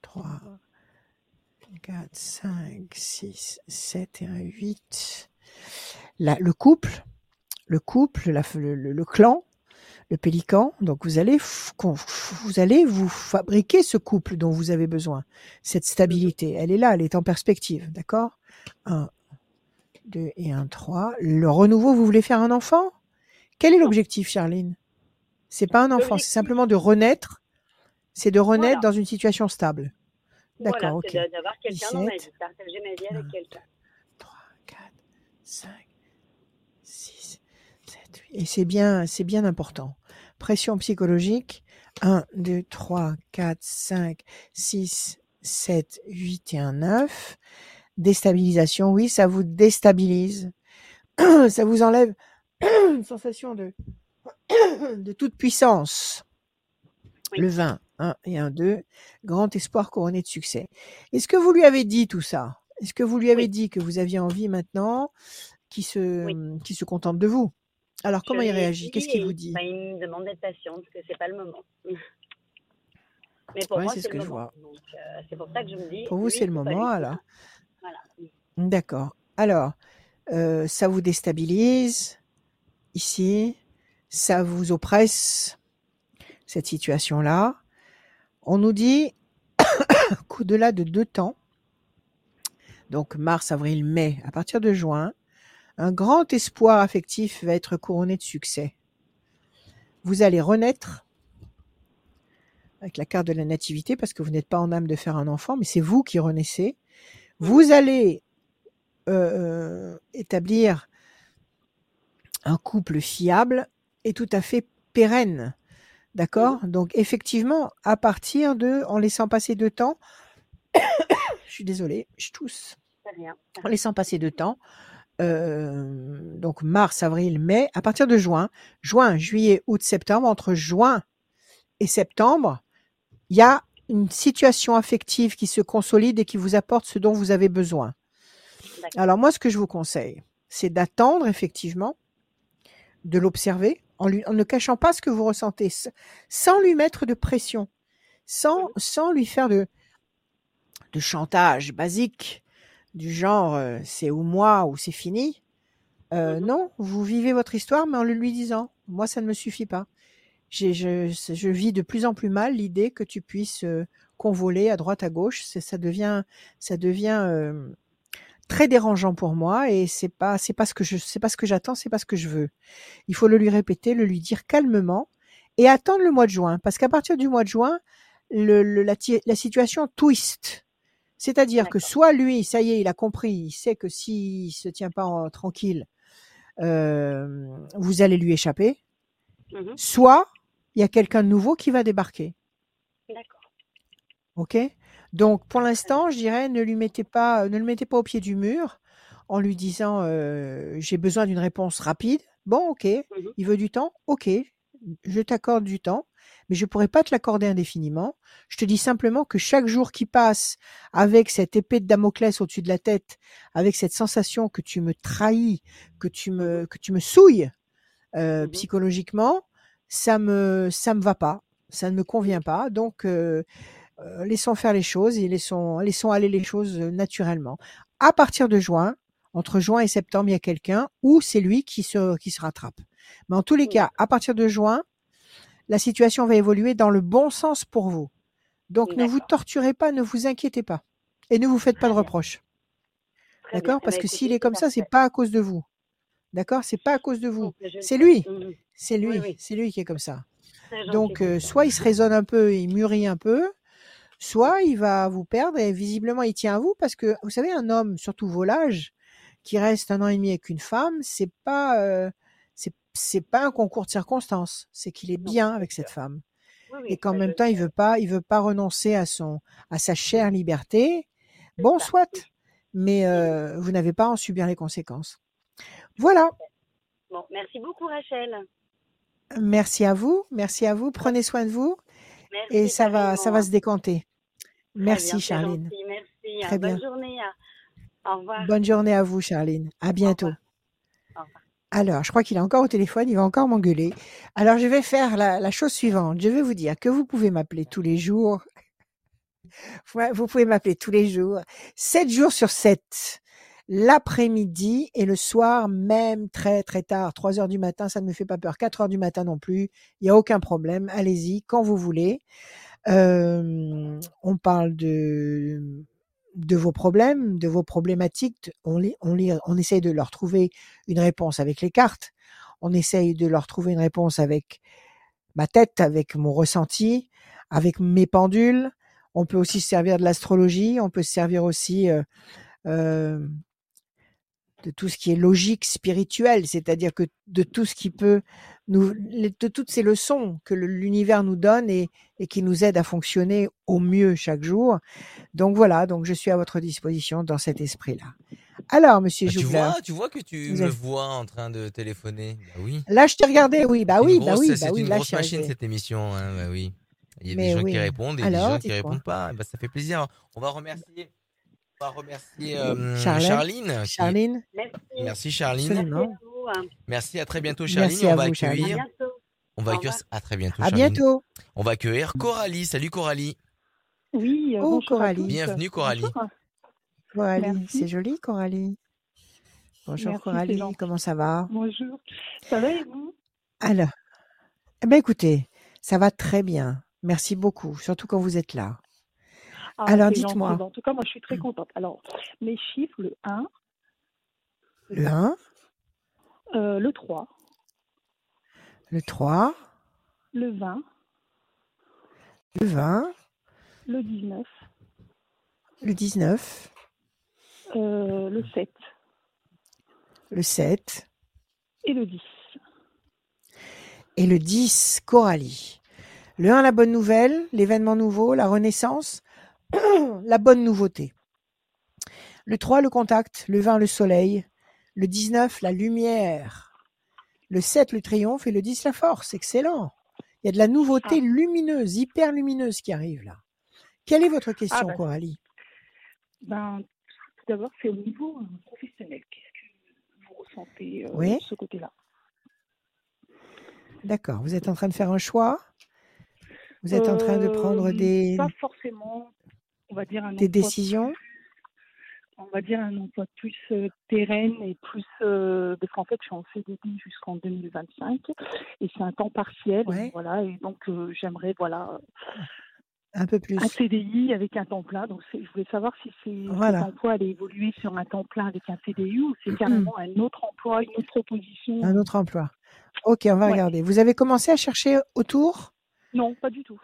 trois, quatre, cinq, six, sept et un huit. La, le couple, le couple, le, le- le clan, le pélican. Donc vous allez, vous fabriquer ce couple dont vous avez besoin. Cette stabilité, elle est là, elle est en perspective, d'accord? Un, deux et un, trois. Le renouveau, vous voulez faire un enfant? Quel est l'objectif, Charline? C'est pas un enfant, c'est simplement de renaître. C'est de renaître Voilà. dans une situation stable. D'accord, Voilà, ok. c'est d'avoir quelqu'un dans ma 17. vie, partager ma vie avec Un. quelqu'un. 3, 4, 5, 6, 7, 8. Et c'est bien, c'est bien important. Pression psychologique. 1, 2, 3, 4, 5, 6, 7, 8 et un 9. Déstabilisation, oui, ça vous déstabilise. ça vous enlève une sensation de, de toute puissance. Oui. Le 20, 1 et 1, 2. Grand espoir couronné de succès. Est-ce que vous lui avez dit tout ça? Est-ce que vous lui avez Oui. dit que vous aviez envie maintenant qu'il se, Oui. se contente de vous? Alors, Je comment il réagit? Qu'est-ce qu'il vous dit? bah, Il me demande d'être patiente, que c'est pas le moment. Mais pour Ouais, moi, c'est ce le que je vois. Euh, c'est pour ça que je me dis. Pour vous, c'est le moment, alors. D'accord. Alors, euh, ça vous déstabilise ici, ça vous oppresse, cette situation-là. On nous dit qu'au-delà de deux temps, donc mars, avril, mai, à partir de juin, un grand espoir affectif va être couronné de succès. Vous allez renaître avec la carte de la nativité parce que vous n'êtes pas en âme de faire un enfant, mais c'est vous qui renaissez. Vous allez euh, établir un couple fiable et tout à fait pérenne. D'accord Donc effectivement, à partir de, en laissant passer deux temps, je suis désolée, je tousse. En laissant passer deux temps, euh, donc mars, avril, mai, à partir de juin, juin, juillet, août, septembre, entre juin et septembre, il y a une situation affective qui se consolide et qui vous apporte ce dont vous avez besoin. Alors moi, ce que je vous conseille, c'est d'attendre effectivement, de l'observer, en, lui, en ne cachant pas ce que vous ressentez, sans lui mettre de pression, sans, sans lui faire de, de chantage basique, du genre euh, c'est ou moi ou c'est fini. Euh, Mhm. Non, vous vivez votre histoire, mais en le lui disant, moi ça ne me suffit pas. Je, je vis de plus en plus mal l'idée que tu puisses euh, convoler à droite à gauche. Ça devient, ça devient euh, très dérangeant pour moi et c'est pas, c'est pas ce que je, c'est pas ce que j'attends, c'est pas ce que je veux. Il faut le lui répéter, le lui dire calmement et attendre le mois de juin, parce qu'à partir du mois de juin, le, le- la, la situation twist. C'est-à-dire que soit lui, ça y est, il a compris, il sait que s'il se tient pas en- tranquille, euh, vous allez lui échapper, Mhm. soit il y a quelqu'un de nouveau qui va débarquer. D'accord. Ok? Donc pour l'instant, je dirais ne lui mettez pas, ne le mettez pas au pied du mur en lui disant euh, j'ai besoin d'une réponse rapide. Bon, ok. Mhm. Il veut du temps, ok. Je t'accorde du temps, mais je pourrais pas te l'accorder indéfiniment. Je te dis simplement que chaque jour qui passe avec cette épée de Damoclès au-dessus de la tête, avec cette sensation que tu me trahis, que tu me, que tu me souilles euh, Mhm. psychologiquement, ça me, ça me va pas, ça ne me convient pas. Donc, euh, euh, laissons faire les choses et laissons, laissons aller les choses euh, naturellement. À partir de juin, entre juin et septembre, il y a quelqu'un ou c'est lui qui se, qui se rattrape. Mais en tous les cas, à partir de juin, la situation va évoluer dans le bon sens pour vous. Donc, ne vous torturez pas, ne vous inquiétez pas. Et ne vous faites pas de reproches. D'accord? Eh Parce ben, que s'il est comme ça, c'est pas à cause de vous. D'accord? C'est pas à cause de vous. C'est lui. C'est lui. Oui, oui. C'est lui qui est comme ça. Donc, euh, soit il se raisonne un peu, il mûrit un peu, soit il va vous perdre et visiblement il tient à vous parce que, vous savez, un homme, surtout volage, qui reste un an et demi avec une femme, c'est pas, euh, c'est, pas un concours de circonstances. C'est qu'il est bien avec cette femme Oui, et qu'en même temps il veut pas, il veut pas renoncer à son, à sa chère liberté. Bon, ça. soit, mais euh, vous n'avez pas à en subir les conséquences. Voilà. Bon, merci beaucoup, Rachel. Merci à vous, merci à vous. Prenez soin de vous Merci. et ça va, ça va hein. se décanter. Très Merci bien, c'est Charline. gentil, Merci. Très hein. Bonne bien. journée. hein. Au revoir. Bonne journée à vous, Charline. À bientôt. revoir. Au revoir. Alors, je crois qu'il est encore au téléphone, il va encore m'engueuler. Alors, je vais faire la, la chose suivante. Je vais vous dire que vous pouvez m'appeler tous les jours. Vous pouvez m'appeler tous les jours. 7 jours sur 7. L'après-midi et le soir, même très très tard. 3 heures du matin, ça ne me fait pas peur. 4 heures du matin non plus. Il n'y a aucun problème. Allez-y, quand vous voulez. On parle de, vos problèmes, de vos problématiques. On essaye de leur trouver une réponse avec les cartes. On essaye de leur trouver une réponse avec ma tête, avec mon ressenti, avec mes pendules. On peut aussi se servir de l'astrologie. On peut se servir aussi euh, euh, de tout ce qui est logique spirituelle, c'est-à-dire que de tout ce qui peut nous, de toutes ces leçons que l'univers nous donne et, et qui nous aident à fonctionner au mieux chaque jour. Donc voilà, donc je suis à votre disposition dans cet esprit-là. Alors, Monsieur Ah, tu vois, tu vois que tu me vois en train de téléphoner. Bah oui. là je t'ai regardé, oui, bah oui, bah grosse- oui, bah c'est oui, une grosse machine cette émission. Hein, bah oui. Il y a Mais des gens oui. qui répondent et Alors, des gens qui dites-moi. répondent pas. Bah, ça fait plaisir. On va remercier, on va remercier euh, Charline. qui- Charline, Merci. Merci Charline. absolument. Merci à hein. Très bientôt Charline. Merci on à va vous, accueillir. On va accueillir. À très bientôt À Charline. bientôt. On va accueillir Coralie. Salut Coralie. Oui, euh, Oh, Coralie. Bienvenue Coralie. Bonjour. Coralie, c'est joli, Coralie. Bonjour Merci, Coralie, comment ça va? Bonjour. Ça va et vous? Alors, eh ben écoutez, ça va très bien. Merci beaucoup, surtout quand vous êtes là. Ah, Alors, dites-moi. En tout cas, moi, je suis très contente. Alors, mes chiffres, le 1, Le 1, euh, le 3, le 3, le 20, le 20, le 19, le 19, euh, le 7 le 7 et le 10. et le 10, Coralie. Le 1, la bonne nouvelle, l'événement nouveau, la renaissance, la bonne nouveauté. Le 3, le contact, le 20, le soleil, le 19, la lumière, le 7, le triomphe et le 10, la force. Excellent. Il y a de la nouveauté Ah. lumineuse, hyper lumineuse qui arrive là. Quelle est votre question, bah, Coralie? Ben, tout d'abord, c'est au niveau euh, professionnel. Qu'est-ce que vous ressentez euh, Oui. de ce côté-là? D'accord. Vous êtes en train de faire un choix? Vous êtes en train de prendre Euh, des, Pas forcément, on va dire, un des décisions on va dire un emploi plus euh, pérenne et plus euh, parce qu'en fait je suis en CDD jusqu'en 2025 et c'est un temps partiel Ouais. voilà et donc euh, j'aimerais voilà Un peu plus. un CDI avec un temps plein donc je voulais savoir si c'est Voilà. cet emploi allait évoluer sur un temps plein avec un CDI ou c'est carrément un autre emploi une autre proposition Un autre emploi. Ok, on va Ouais. regarder. Vous avez commencé à chercher autour? Non pas du tout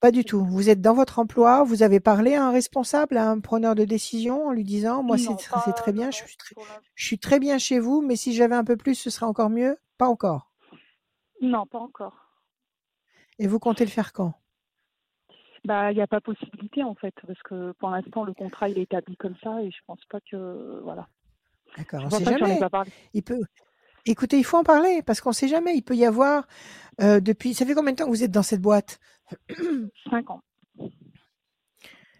Pas du tout. Vous êtes dans votre emploi, vous avez parlé à un responsable, à un preneur de décision en lui disant Moi, c'est très bien, je suis très, pour l'in- je suis très bien chez vous, mais si j'avais un peu plus, ce serait encore mieux? Pas encore. non pas encore Et vous comptez le faire quand? Bah il n'y a pas possibilité en fait parce que pour l'instant le contrat il est établi comme ça et je pense pas que voilà D'accord, on pour sait jamais. Il peut, Écoutez, il faut en parler parce qu'on ne sait jamais. Il peut y avoir euh, depuis. Ça fait combien de temps que vous êtes dans cette boîte? Cinq ans.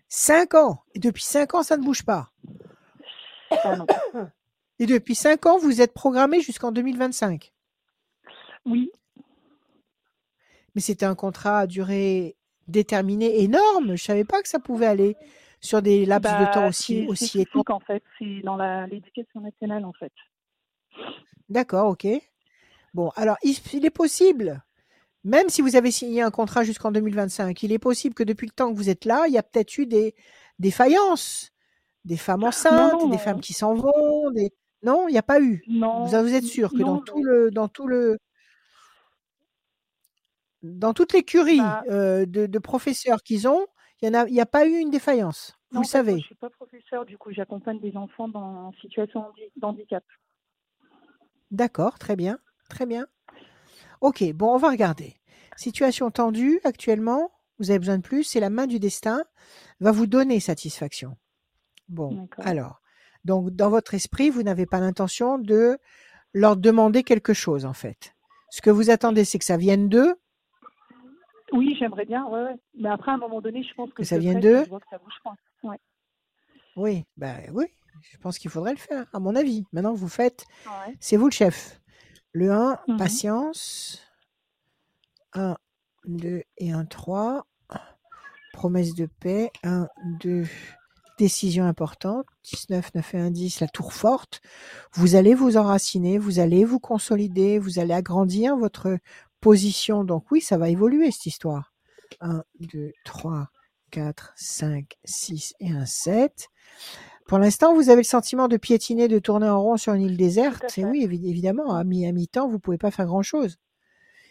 Cinq ans. Et depuis cinq ans, ça ne bouge pas. Ah non. Et depuis cinq ans, vous êtes programmé jusqu'en 2025. Oui, Mais c'était un contrat à durée déterminée énorme. Je ne savais pas que ça pouvait aller sur des laps de bah, temps aussi, aussi étendus. en fait. C'est dans l'éducation nationale en fait. D'accord, ok. Bon, alors il, il est possible, même si vous avez signé un contrat jusqu'en 2025, il est possible que depuis le temps que vous êtes là, il y a peut-être eu des défaillances, des femmes enceintes, non, des non. femmes qui s'en vont, des... Non, il n'y a pas eu. Non, Vous, vous êtes sûr que dans tout le, dans tout le, dans toute l'écurie Bah, euh, de, de professeurs qu'ils ont, il a, n'y a pas eu une défaillance. Vous non, le moi, savez. je suis pas professeure, du coup, j'accompagne des enfants dans en situation handi- d'handicap. D'accord, très bien, très bien. Ok, bon, on va regarder. Situation tendue actuellement, vous avez besoin de plus, c'est la main du destin, va vous donner satisfaction. Bon, alors, donc dans votre esprit, vous n'avez pas l'intention de leur demander quelque chose, en fait. Ce que vous attendez, c'est que ça vienne d'eux, Oui, j'aimerais bien, ouais, ouais. Mais après, à un moment donné, je pense que que ça vienne d'eux. Ouais. Oui, ben oui, je pense qu'il faudrait le faire, à mon avis. Maintenant, vous faites, c'est vous le chef. Le 1, Mhm. patience. 1, 2 et 1, 3. Promesse de paix. 1, 2. Décision importante. 19, 9 et 1, 10. La tour forte. Vous allez vous enraciner, vous allez vous consolider, vous allez agrandir votre position. Donc oui, ça va évoluer cette histoire. 1, 2, 3, 4, 5, 6 et 1, 7. Pour l'instant, vous avez le sentiment de piétiner, de tourner en rond sur une île déserte? C'est oui, évi- évidemment, à mi- mi-temps, vous pouvez pas faire grand-chose.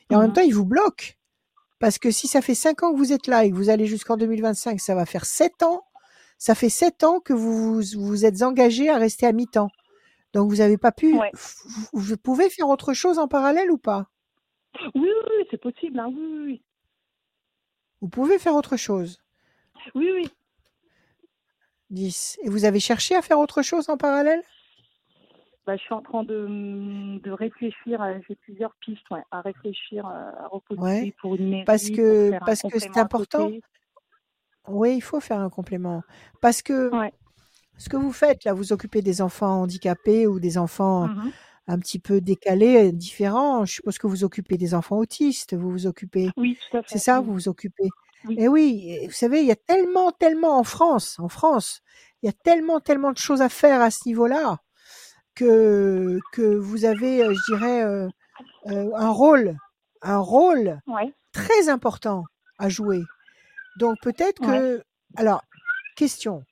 Et en même Mhm. temps, il vous bloque. Parce que si ça fait 5 ans que vous êtes là et que vous allez jusqu'en 2025, ça va faire 7 ans. Ça fait 7 ans que vous vous, vous êtes engagé à rester à mi-temps. Donc, vous n'avez pas pu. Ouais. Vous, vous pouvez faire autre chose en parallèle ou pas? Oui, oui, oui, c'est possible. Hein. Oui, oui, oui. Vous pouvez faire autre chose. Oui, oui. 10. Et vous avez cherché à faire autre chose en parallèle? Bah, je suis en train de, de réfléchir. J'ai plusieurs pistes ouais, à réfléchir, euh, à reposer Ouais. pour une mairie, Parce que, parce que c'est important. Oui, il faut faire un complément. Parce que Ouais. ce que vous faites là, vous occupez des enfants handicapés ou des enfants Mhm. un petit peu décalés, différents. Je suppose que vous occupez des enfants autistes, vous vous occupez, Oui, tout à c'est fait. ça, oui. vous vous occupez. Oui. Et oui, vous savez, il y a tellement, tellement en France, en France, il y a tellement, tellement de choses à faire à ce niveau-là que que vous avez, euh, je dirais, euh, euh, un rôle, un rôle Ouais. très important à jouer. Donc peut-être Ouais. que, alors, question,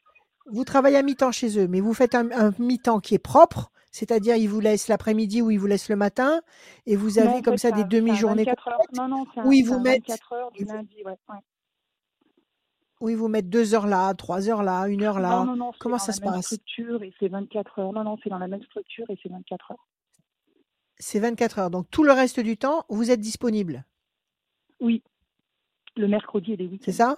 vous travaillez à mi-temps chez eux, mais vous faites un, un mi-temps qui est propre, c'est-à-dire ils vous laissent l'après-midi ou ils vous laissent le matin, et vous avez Non, comme ça des demi-journées 24 heures. complètes, Non, non, c'est où ils vous mettent, 24 heures du ils vous, lundi. Ouais. ouais. Ils vous mettent deux heures là, trois heures là, une heure Non, là. non, non, c'est Comment dans ça la se même passe? structure et c'est 24 heures. Non, non, c'est dans la même structure et c'est 24 heures. C'est 24 heures. Donc tout le reste du temps, vous êtes disponible? Oui, le mercredi et les C'est week-ends. ça?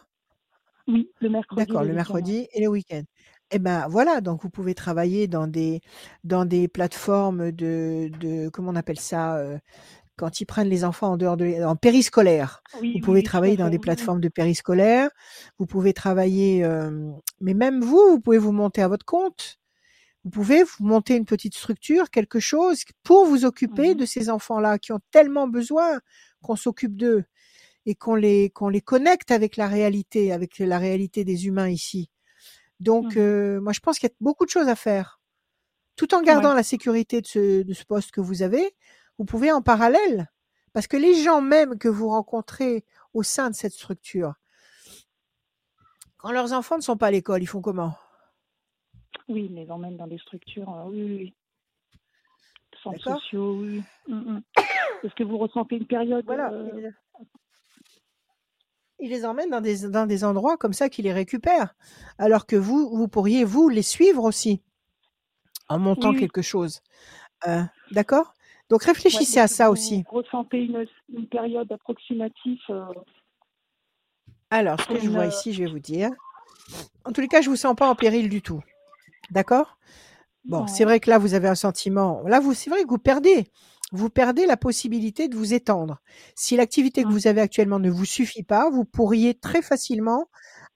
Oui, le mercredi D'accord, le mercredi et les week-ends. Eh ben voilà, donc vous pouvez travailler dans des dans des plateformes de de comment on appelle ça euh, quand ils prennent les enfants en dehors de en périscolaire. Oui, Vous pouvez oui, travailler dans des plateformes de périscolaire. Vous pouvez travailler, euh, mais même vous, vous pouvez vous monter à votre compte. Vous pouvez vous monter une petite structure, quelque chose pour vous occuper Mhm. de ces enfants-là qui ont tellement besoin qu'on s'occupe d'eux et qu'on les qu'on les connecte avec la réalité, avec la réalité des humains ici. Donc, Mhm. euh, moi, je pense qu'il y a beaucoup de choses à faire. Tout en gardant Ouais. la sécurité de ce, de ce poste que vous avez, vous pouvez en parallèle, parce que les gens même que vous rencontrez au sein de cette structure, quand leurs enfants ne sont pas à l'école, ils font comment? Oui, ils les emmènent dans des structures. euh, oui, oui, oui. Centres sociaux, oui. oui. Mm, mm. Est-ce que vous ressentez une période Voilà. euh, Ils, les emmènent dans des, dans des endroits comme ça qui les récupèrent. Alors que vous, vous pourriez, vous, les suivre aussi en montant Oui, oui. quelque chose. Euh, D'accord? Donc Ouais, réfléchissez à ça vous aussi. ressentez une, une période approximative euh, Alors, ce que je vois euh, ici, je vais vous dire. En tous les cas, je vous sens pas en péril du tout. D'accord? Bon, Ouais. c'est vrai que là, vous avez un sentiment. Là, vous, c'est vrai que vous perdez. Vous perdez la possibilité de vous étendre. Si l'activité que Ouais. vous avez actuellement ne vous suffit pas, vous pourriez très facilement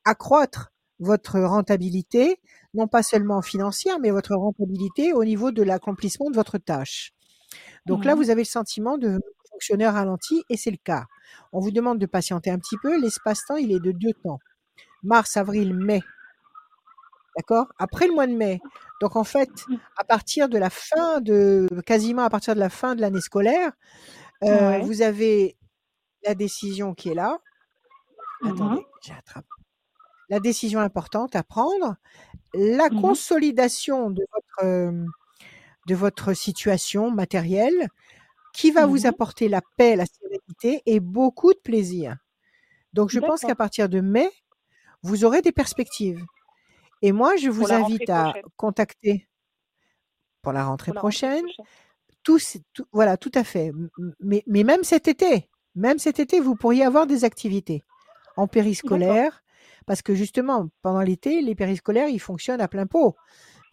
accroître votre rentabilité, non pas seulement financière, mais votre rentabilité au niveau de l'accomplissement de votre tâche. Donc là, Mhm. vous avez le sentiment de fonctionner ralenti et c'est le cas. On vous demande de patienter un petit peu. L'espace-temps, il est de deux temps. Mars, avril, mai. D'accord? Après le mois de mai. Donc en fait, à partir de la fin de, quasiment à partir de la fin de l'année scolaire, euh, Ouais. vous avez la décision qui est là. Attendez, j'attrape. La décision importante à prendre, la consolidation de votre, euh, de votre situation matérielle qui va vous Mhm. apporter la paix, la sérénité et beaucoup de plaisir. Donc je pense qu'à partir de mai, vous aurez des perspectives. Et moi, je vous invite à prochaine. contacter pour la rentrée Pour la rentrée prochaine. Tout, voilà, tout à fait. Mais, mais même cet été, même cet été, vous pourriez avoir des activités en périscolaire, parce que justement, pendant l'été, les périscolaires, ils fonctionnent à plein pot,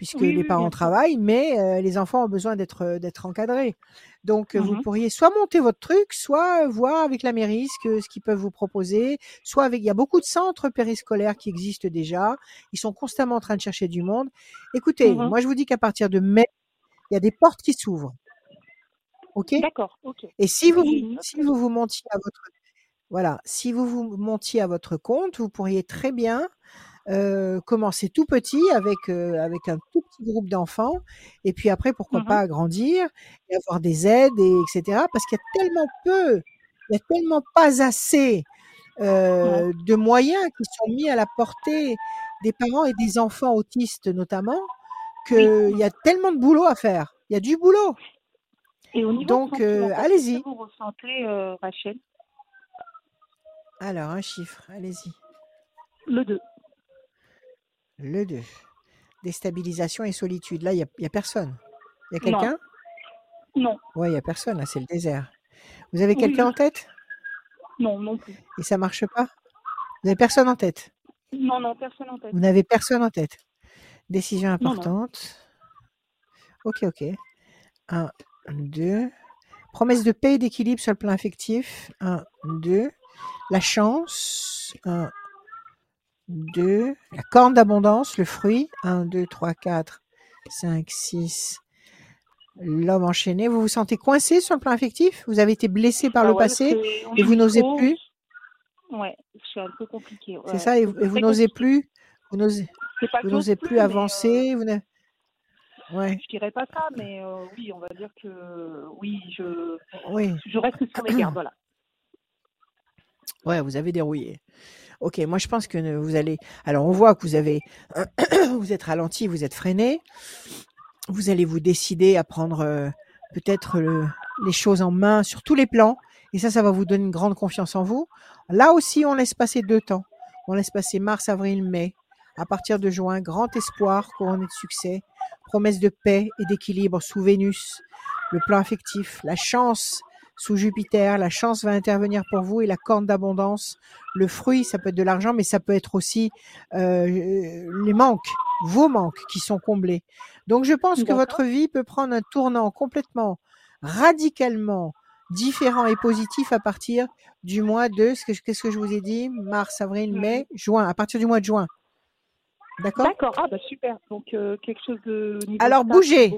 puisque Oui, les parents travaillent, mais euh, les enfants ont besoin d'être euh, d'être encadrés. Donc, euh, vous pourriez soit monter votre truc, soit voir avec la mairie ce que- ce qu'ils peuvent vous proposer, soit avec. Il y a beaucoup de centres périscolaires qui existent déjà. Ils sont constamment en train de chercher du monde. Écoutez, Mhm. moi, je vous dis qu'à partir de mai, il y a des portes qui s'ouvrent. OK? D'accord, ok. Et si vous, J'ai vous- une note. si vous vous montiez à votre voilà, si vous vous montiez à votre compte, vous pourriez très bien euh, commencer tout petit avec euh, avec un tout petit groupe d'enfants et puis après pourquoi Mhm. pas agrandir et avoir des aides et etc. Parce qu'il y a tellement peu, il y a tellement pas assez euh, de moyens qui sont mis à la portée des parents et des enfants autistes notamment qu'il y a tellement de boulot à faire. Il y a du boulot. Et au niveau Donc allez-y. vous ressentez, Rachel? Alors un chiffre, allez-y. Le 2. Le 2. Déstabilisation et solitude. Là, il n'y a, y a personne. Il y a quelqu'un? Non, Ouais, il n'y a personne. Là, c'est le désert. Vous avez Oui, quelqu'un oui. en tête? Non, non plus. Et ça marche pas? Vous n'avez personne en tête? Non, non, personne en tête. Vous n'avez personne en tête? Décision Non, non. importante. Ok, ok. Un, deux. Promesse de paix et d'équilibre sur le plan affectif. Un, deux. La chance. Un, deux. La corne d'abondance, le fruit. Un, deux, trois, quatre, cinq, six. L'homme enchaîné. Vous vous sentez coincé sur le plan affectif? Vous avez été blessé par Ah le ouais, passé c'est- et vous n'osez trop- plus? Ouais, c'est un peu compliqué. C'est ouais. ça et, C'est et vous n'osez plus? Vous n'osez C'est plus, plus mais, euh, avancer vous n'a- Ouais, je dirais pas ça, mais euh, oui, on va dire que oui, je, oui. je reste sur mes gardes, voilà. Ouais, vous avez dérouillé. Ok, moi je pense que vous allez. Alors on voit que vous avez, vous êtes ralenti, vous êtes freiné. Vous allez vous décider à prendre euh, peut-être le- les choses en main sur tous les plans, et ça, ça va vous donner une grande confiance en vous. Là aussi, on laisse passer deux temps. On laisse passer mars, avril, mai. À partir de juin, grand espoir couronné de succès, promesse de paix et d'équilibre sous Vénus, le plan affectif, la chance sous Jupiter, la chance va intervenir pour vous et la corne d'abondance. Le fruit, ça peut être de l'argent, mais ça peut être aussi euh, les manques, vos manques qui sont comblés. Donc je pense que votre vie peut prendre un tournant complètement, radicalement différent et positif à partir du mois de, qu'est-ce que je vous ai dit? Mars, avril, mai, juin, à partir du mois de juin. D'accord? D'accord, ah bah super. Donc euh, quelque chose de niveau Alors, bougez.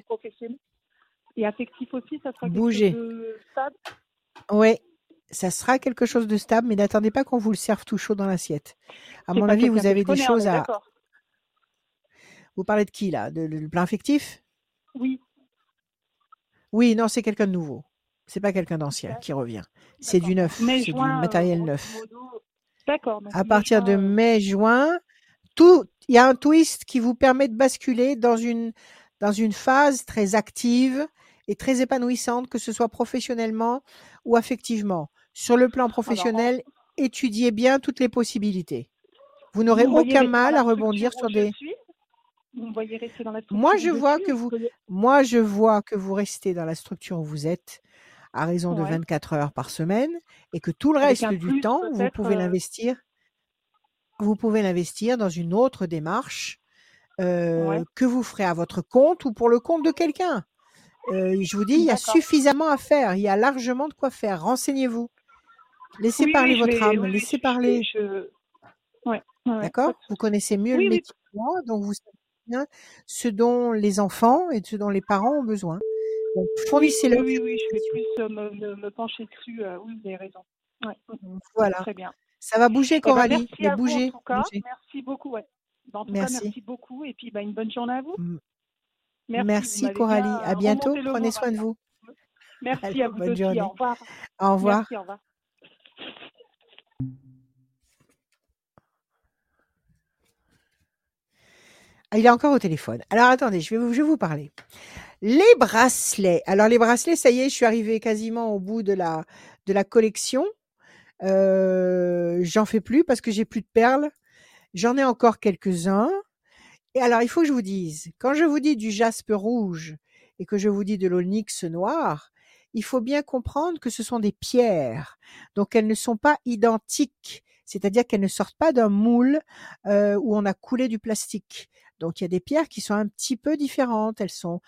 Et affectif aussi, ça sera quelque chose de stable? Oui, ça sera quelque chose de stable, mais n'attendez pas qu'on vous le serve tout chaud dans l'assiette. À mon avis, vous avez des choses à. Vous parlez de qui là? De le plan affectif? Oui, Oui, non, c'est quelqu'un de nouveau. C'est pas quelqu'un d'ancien qui revient. C'est du neuf, c'est du euh, matériel neuf. D'accord. À partir de juin, mai-juin, tout, il y a un twist qui vous permet de basculer dans une dans une phase très active et très épanouissante, que ce soit professionnellement ou affectivement. Sur le plan professionnel, étudiez bien toutes les possibilités. Vous n'aurez aucun mal à rebondir sur des. suis? Vous me voyez rester dans la structure Moi, je vois que ou vous, moi, je vois que vous restez dans la structure où vous êtes à raison de Ouais. 24 heures par semaine et que tout le Avec reste du plus, temps, vous pouvez euh, l'investir. Vous pouvez l'investir dans une autre démarche euh, Ouais. que vous ferez à votre compte ou pour le compte de quelqu'un. Euh, je vous dis, il y a suffisamment à faire. Il y a largement de quoi faire. Renseignez-vous. Laissez Oui, parler oui, votre vais- âme. oui, laissez parler. Je... Ouais, ouais, D'accord? Vous connaissez mieux le métier que moi, donc vous savez bien ce dont les enfants et ce dont les parents ont besoin. Donc, Oui, fournissez-leur. oui, oui, je vais plus euh, me, pencher dessus. oui, vous avez raison. Voilà. très bien. Ça va bouger, Eh ben, Coralie. merci mais à vous bougez, en tout cas. bougez. Merci beaucoup. Ouais. Ben, En tout Merci. cas, merci beaucoup. Et puis, bah, une bonne journée à vous. Merci, Coralie. bien, À bientôt. Prenez soin de vous. Merci Allez, à vous bonne aussi. journée. Au revoir. Au revoir. Merci, au revoir. Ah, Il est encore au téléphone. Alors attendez, je vais vous, je vais vous parler. Les bracelets. Alors les bracelets, ça y est, je suis arrivée quasiment au bout de la de la collection. Euh, J'en fais plus parce que j'ai plus de perles. J'en ai encore quelques-uns. Et alors il faut que je vous dise, quand je vous dis du jaspe rouge et que je vous dis de l'onyx noir, il faut bien comprendre que ce sont des pierres. Donc elles ne sont pas identiques. C'est-à-dire qu'elles ne sortent pas d'un moule euh, où on a coulé du plastique. Donc il y a des pierres qui sont un petit peu différentes. Elles sont,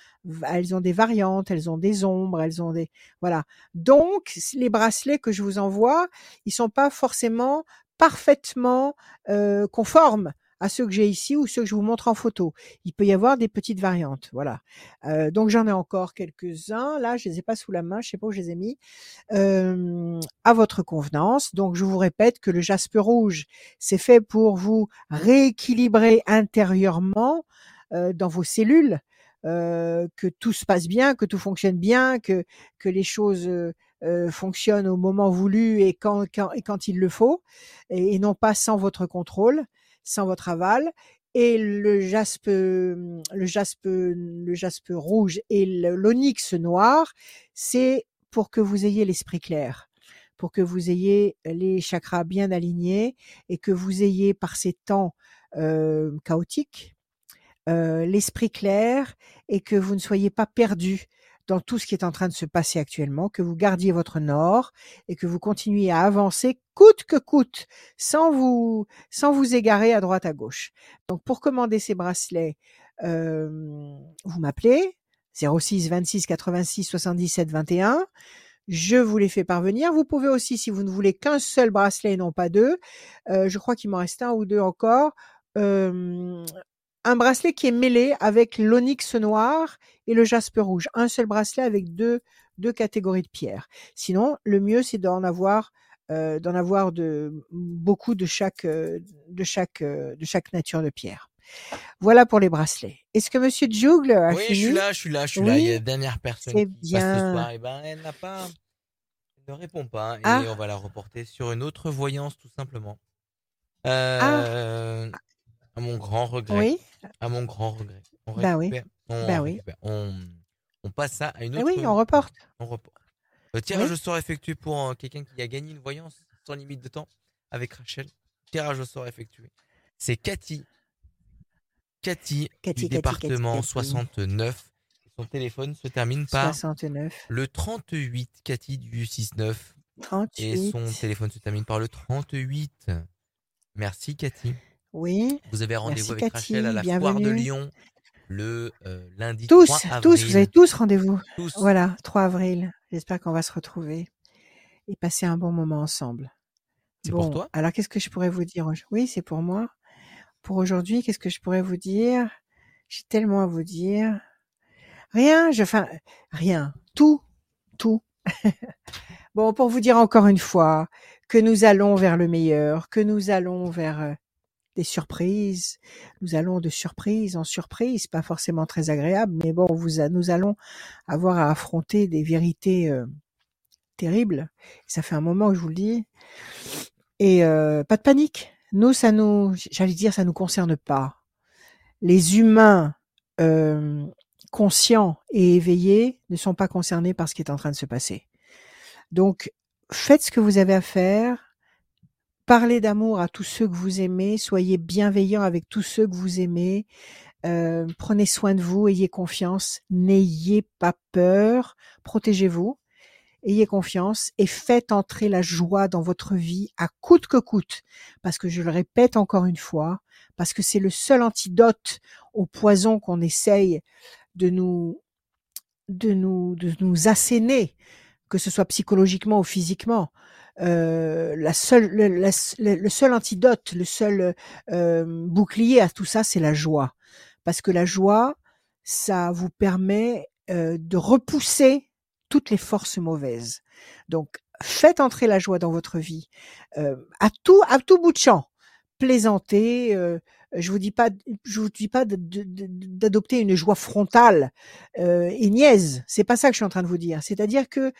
elles ont des variantes, elles ont des ombres, elles ont des, voilà. Donc les bracelets que je vous envoie, ils sont pas forcément parfaitement euh, conformes à ceux que j'ai ici ou ceux que je vous montre en photo. Il peut y avoir des petites variantes, voilà. Donc j'en ai encore quelques-uns. Là, je les ai pas sous la main, je sais pas où je les ai mis. Euh, à votre convenance. Donc je vous répète que le jaspe rouge, c'est fait pour vous rééquilibrer intérieurement euh, dans vos cellules, que tout se passe bien, que tout fonctionne bien, que que les choses euh, fonctionnent au moment voulu et quand, et quand il le faut, et, non pas sans votre contrôle, sans votre aval. Et le jaspe, le jaspe, le jaspe rouge et l'onyx noir, c'est pour que vous ayez l'esprit clair, pour que vous ayez les chakras bien alignés et que vous ayez par ces temps euh, chaotiques euh, l'esprit clair et que vous ne soyez pas perdu dans tout ce qui est en train de se passer actuellement, que vous gardiez votre nord et que vous continuiez à avancer coûte que coûte, sans vous sans vous égarer à droite à gauche. Donc pour commander ces bracelets, euh, vous m'appelez 06 26 86 77 21. Je vous les fais parvenir. Vous pouvez aussi, si vous ne voulez qu'un seul bracelet et non pas deux, euh, je crois qu'il m'en reste un ou deux encore, euh, un bracelet qui est mêlé avec l'onyx noir et le jaspe rouge. Un seul bracelet avec deux, deux catégories de pierres. Sinon, le mieux, c'est d'en avoir, euh, d'en avoir de, beaucoup de chaque, euh, de chaque, euh, de chaque nature de pierre. Voilà pour les bracelets. Est-ce que Monsieur Jougle a Oui, fini je suis là, je suis là, je suis là. Oui, Il y a la dernière personne qui passe ce bien. soir. Et ben, elle n'a pas, elle ne répond pas. Et Ah. on va la reporter sur une autre voyance, tout simplement. Ah, à mon grand regret. oui, À mon grand regret. On bah oui. On, bah oui. On, on passe ça à une Ah autre. oui, on reporte. On reporte. Le tirage Oui. au sort effectué pour euh, quelqu'un qui a gagné une voyance sans limite de temps avec Rachel. Tirage au sort effectué. C'est Cathy. Cathy, Cathy, du Cathy, département Cathy, Cathy. 69. Son téléphone se termine par 69, le 38, Cathy du 69. Et son 38. téléphone se termine par le 38. Merci Cathy. Oui, Vous avez rendez-vous avec Cathy, Rachel à la foire de. Lyon le euh, lundi Tous, 3 avril. tous, vous avez tous rendez-vous. Voilà, 3 avril. J'espère qu'on va se retrouver et passer un bon moment ensemble. C'est pour toi? alors qu'est-ce que je pourrais vous dire aujourd- Oui, c'est pour moi. Pour aujourd'hui, qu'est-ce que je pourrais vous dire? J'ai tellement à vous dire. Rien, je, enfin, rien. Tout, tout. bon, pour vous dire encore une fois que nous allons vers le meilleur, que nous allons vers euh, des surprises. Nous allons de surprise en surprise, pas forcément très agréable, mais bon, vous nous allons avoir à affronter des vérités euh, terribles. Ça fait un moment que je vous le dis. Et euh, pas de panique. Nous, ça nous, j'allais dire, ça nous concerne pas. Les humains euh, conscients et éveillés ne sont pas concernés par ce qui est en train de se passer. Donc, faites ce que vous avez à faire. Parlez d'amour à tous ceux que vous aimez. Soyez bienveillants avec tous ceux que vous aimez. Euh, prenez soin de vous. Ayez confiance. N'ayez pas peur. Protégez-vous. ayez confiance et faites entrer la joie dans votre vie à coûte que coûte. Parce que je le répète encore une fois, parce que c'est le seul antidote au poison qu'on essaye de nous, de nous, de nous asséner, que ce soit psychologiquement ou physiquement. Euh, la seule, le, le, seul antidote, le seul euh, bouclier à tout ça, c'est la joie. Parce que la joie, ça vous permet euh, de repousser toutes les forces mauvaises. Donc, faites entrer la joie dans votre vie euh, à tout à tout bout de champ. Plaisantez. Euh, je vous dis pas, je vous dis pas d'adopter une joie frontale euh, et niaise. C'est pas ça que je suis en train de vous dire. C'est-à-dire que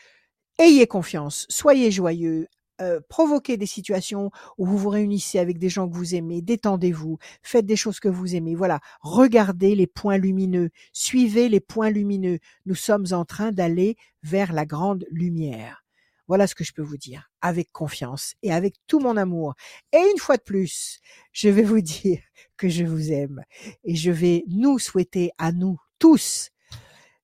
ayez confiance, soyez joyeux, euh, provoquez des situations où vous vous réunissez avec des gens que vous aimez, détendez-vous, faites des choses que vous aimez. Voilà, regardez les points lumineux, suivez les points lumineux. Nous sommes en train d'aller vers la grande lumière. Voilà ce que je peux vous dire, avec confiance et avec tout mon amour. Et une fois de plus, je vais vous dire que je vous aime et je vais nous souhaiter à nous tous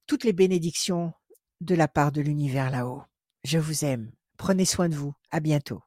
toutes les bénédictions de la part de l'univers là-haut. Je vous aime. Prenez soin de vous. À bientôt.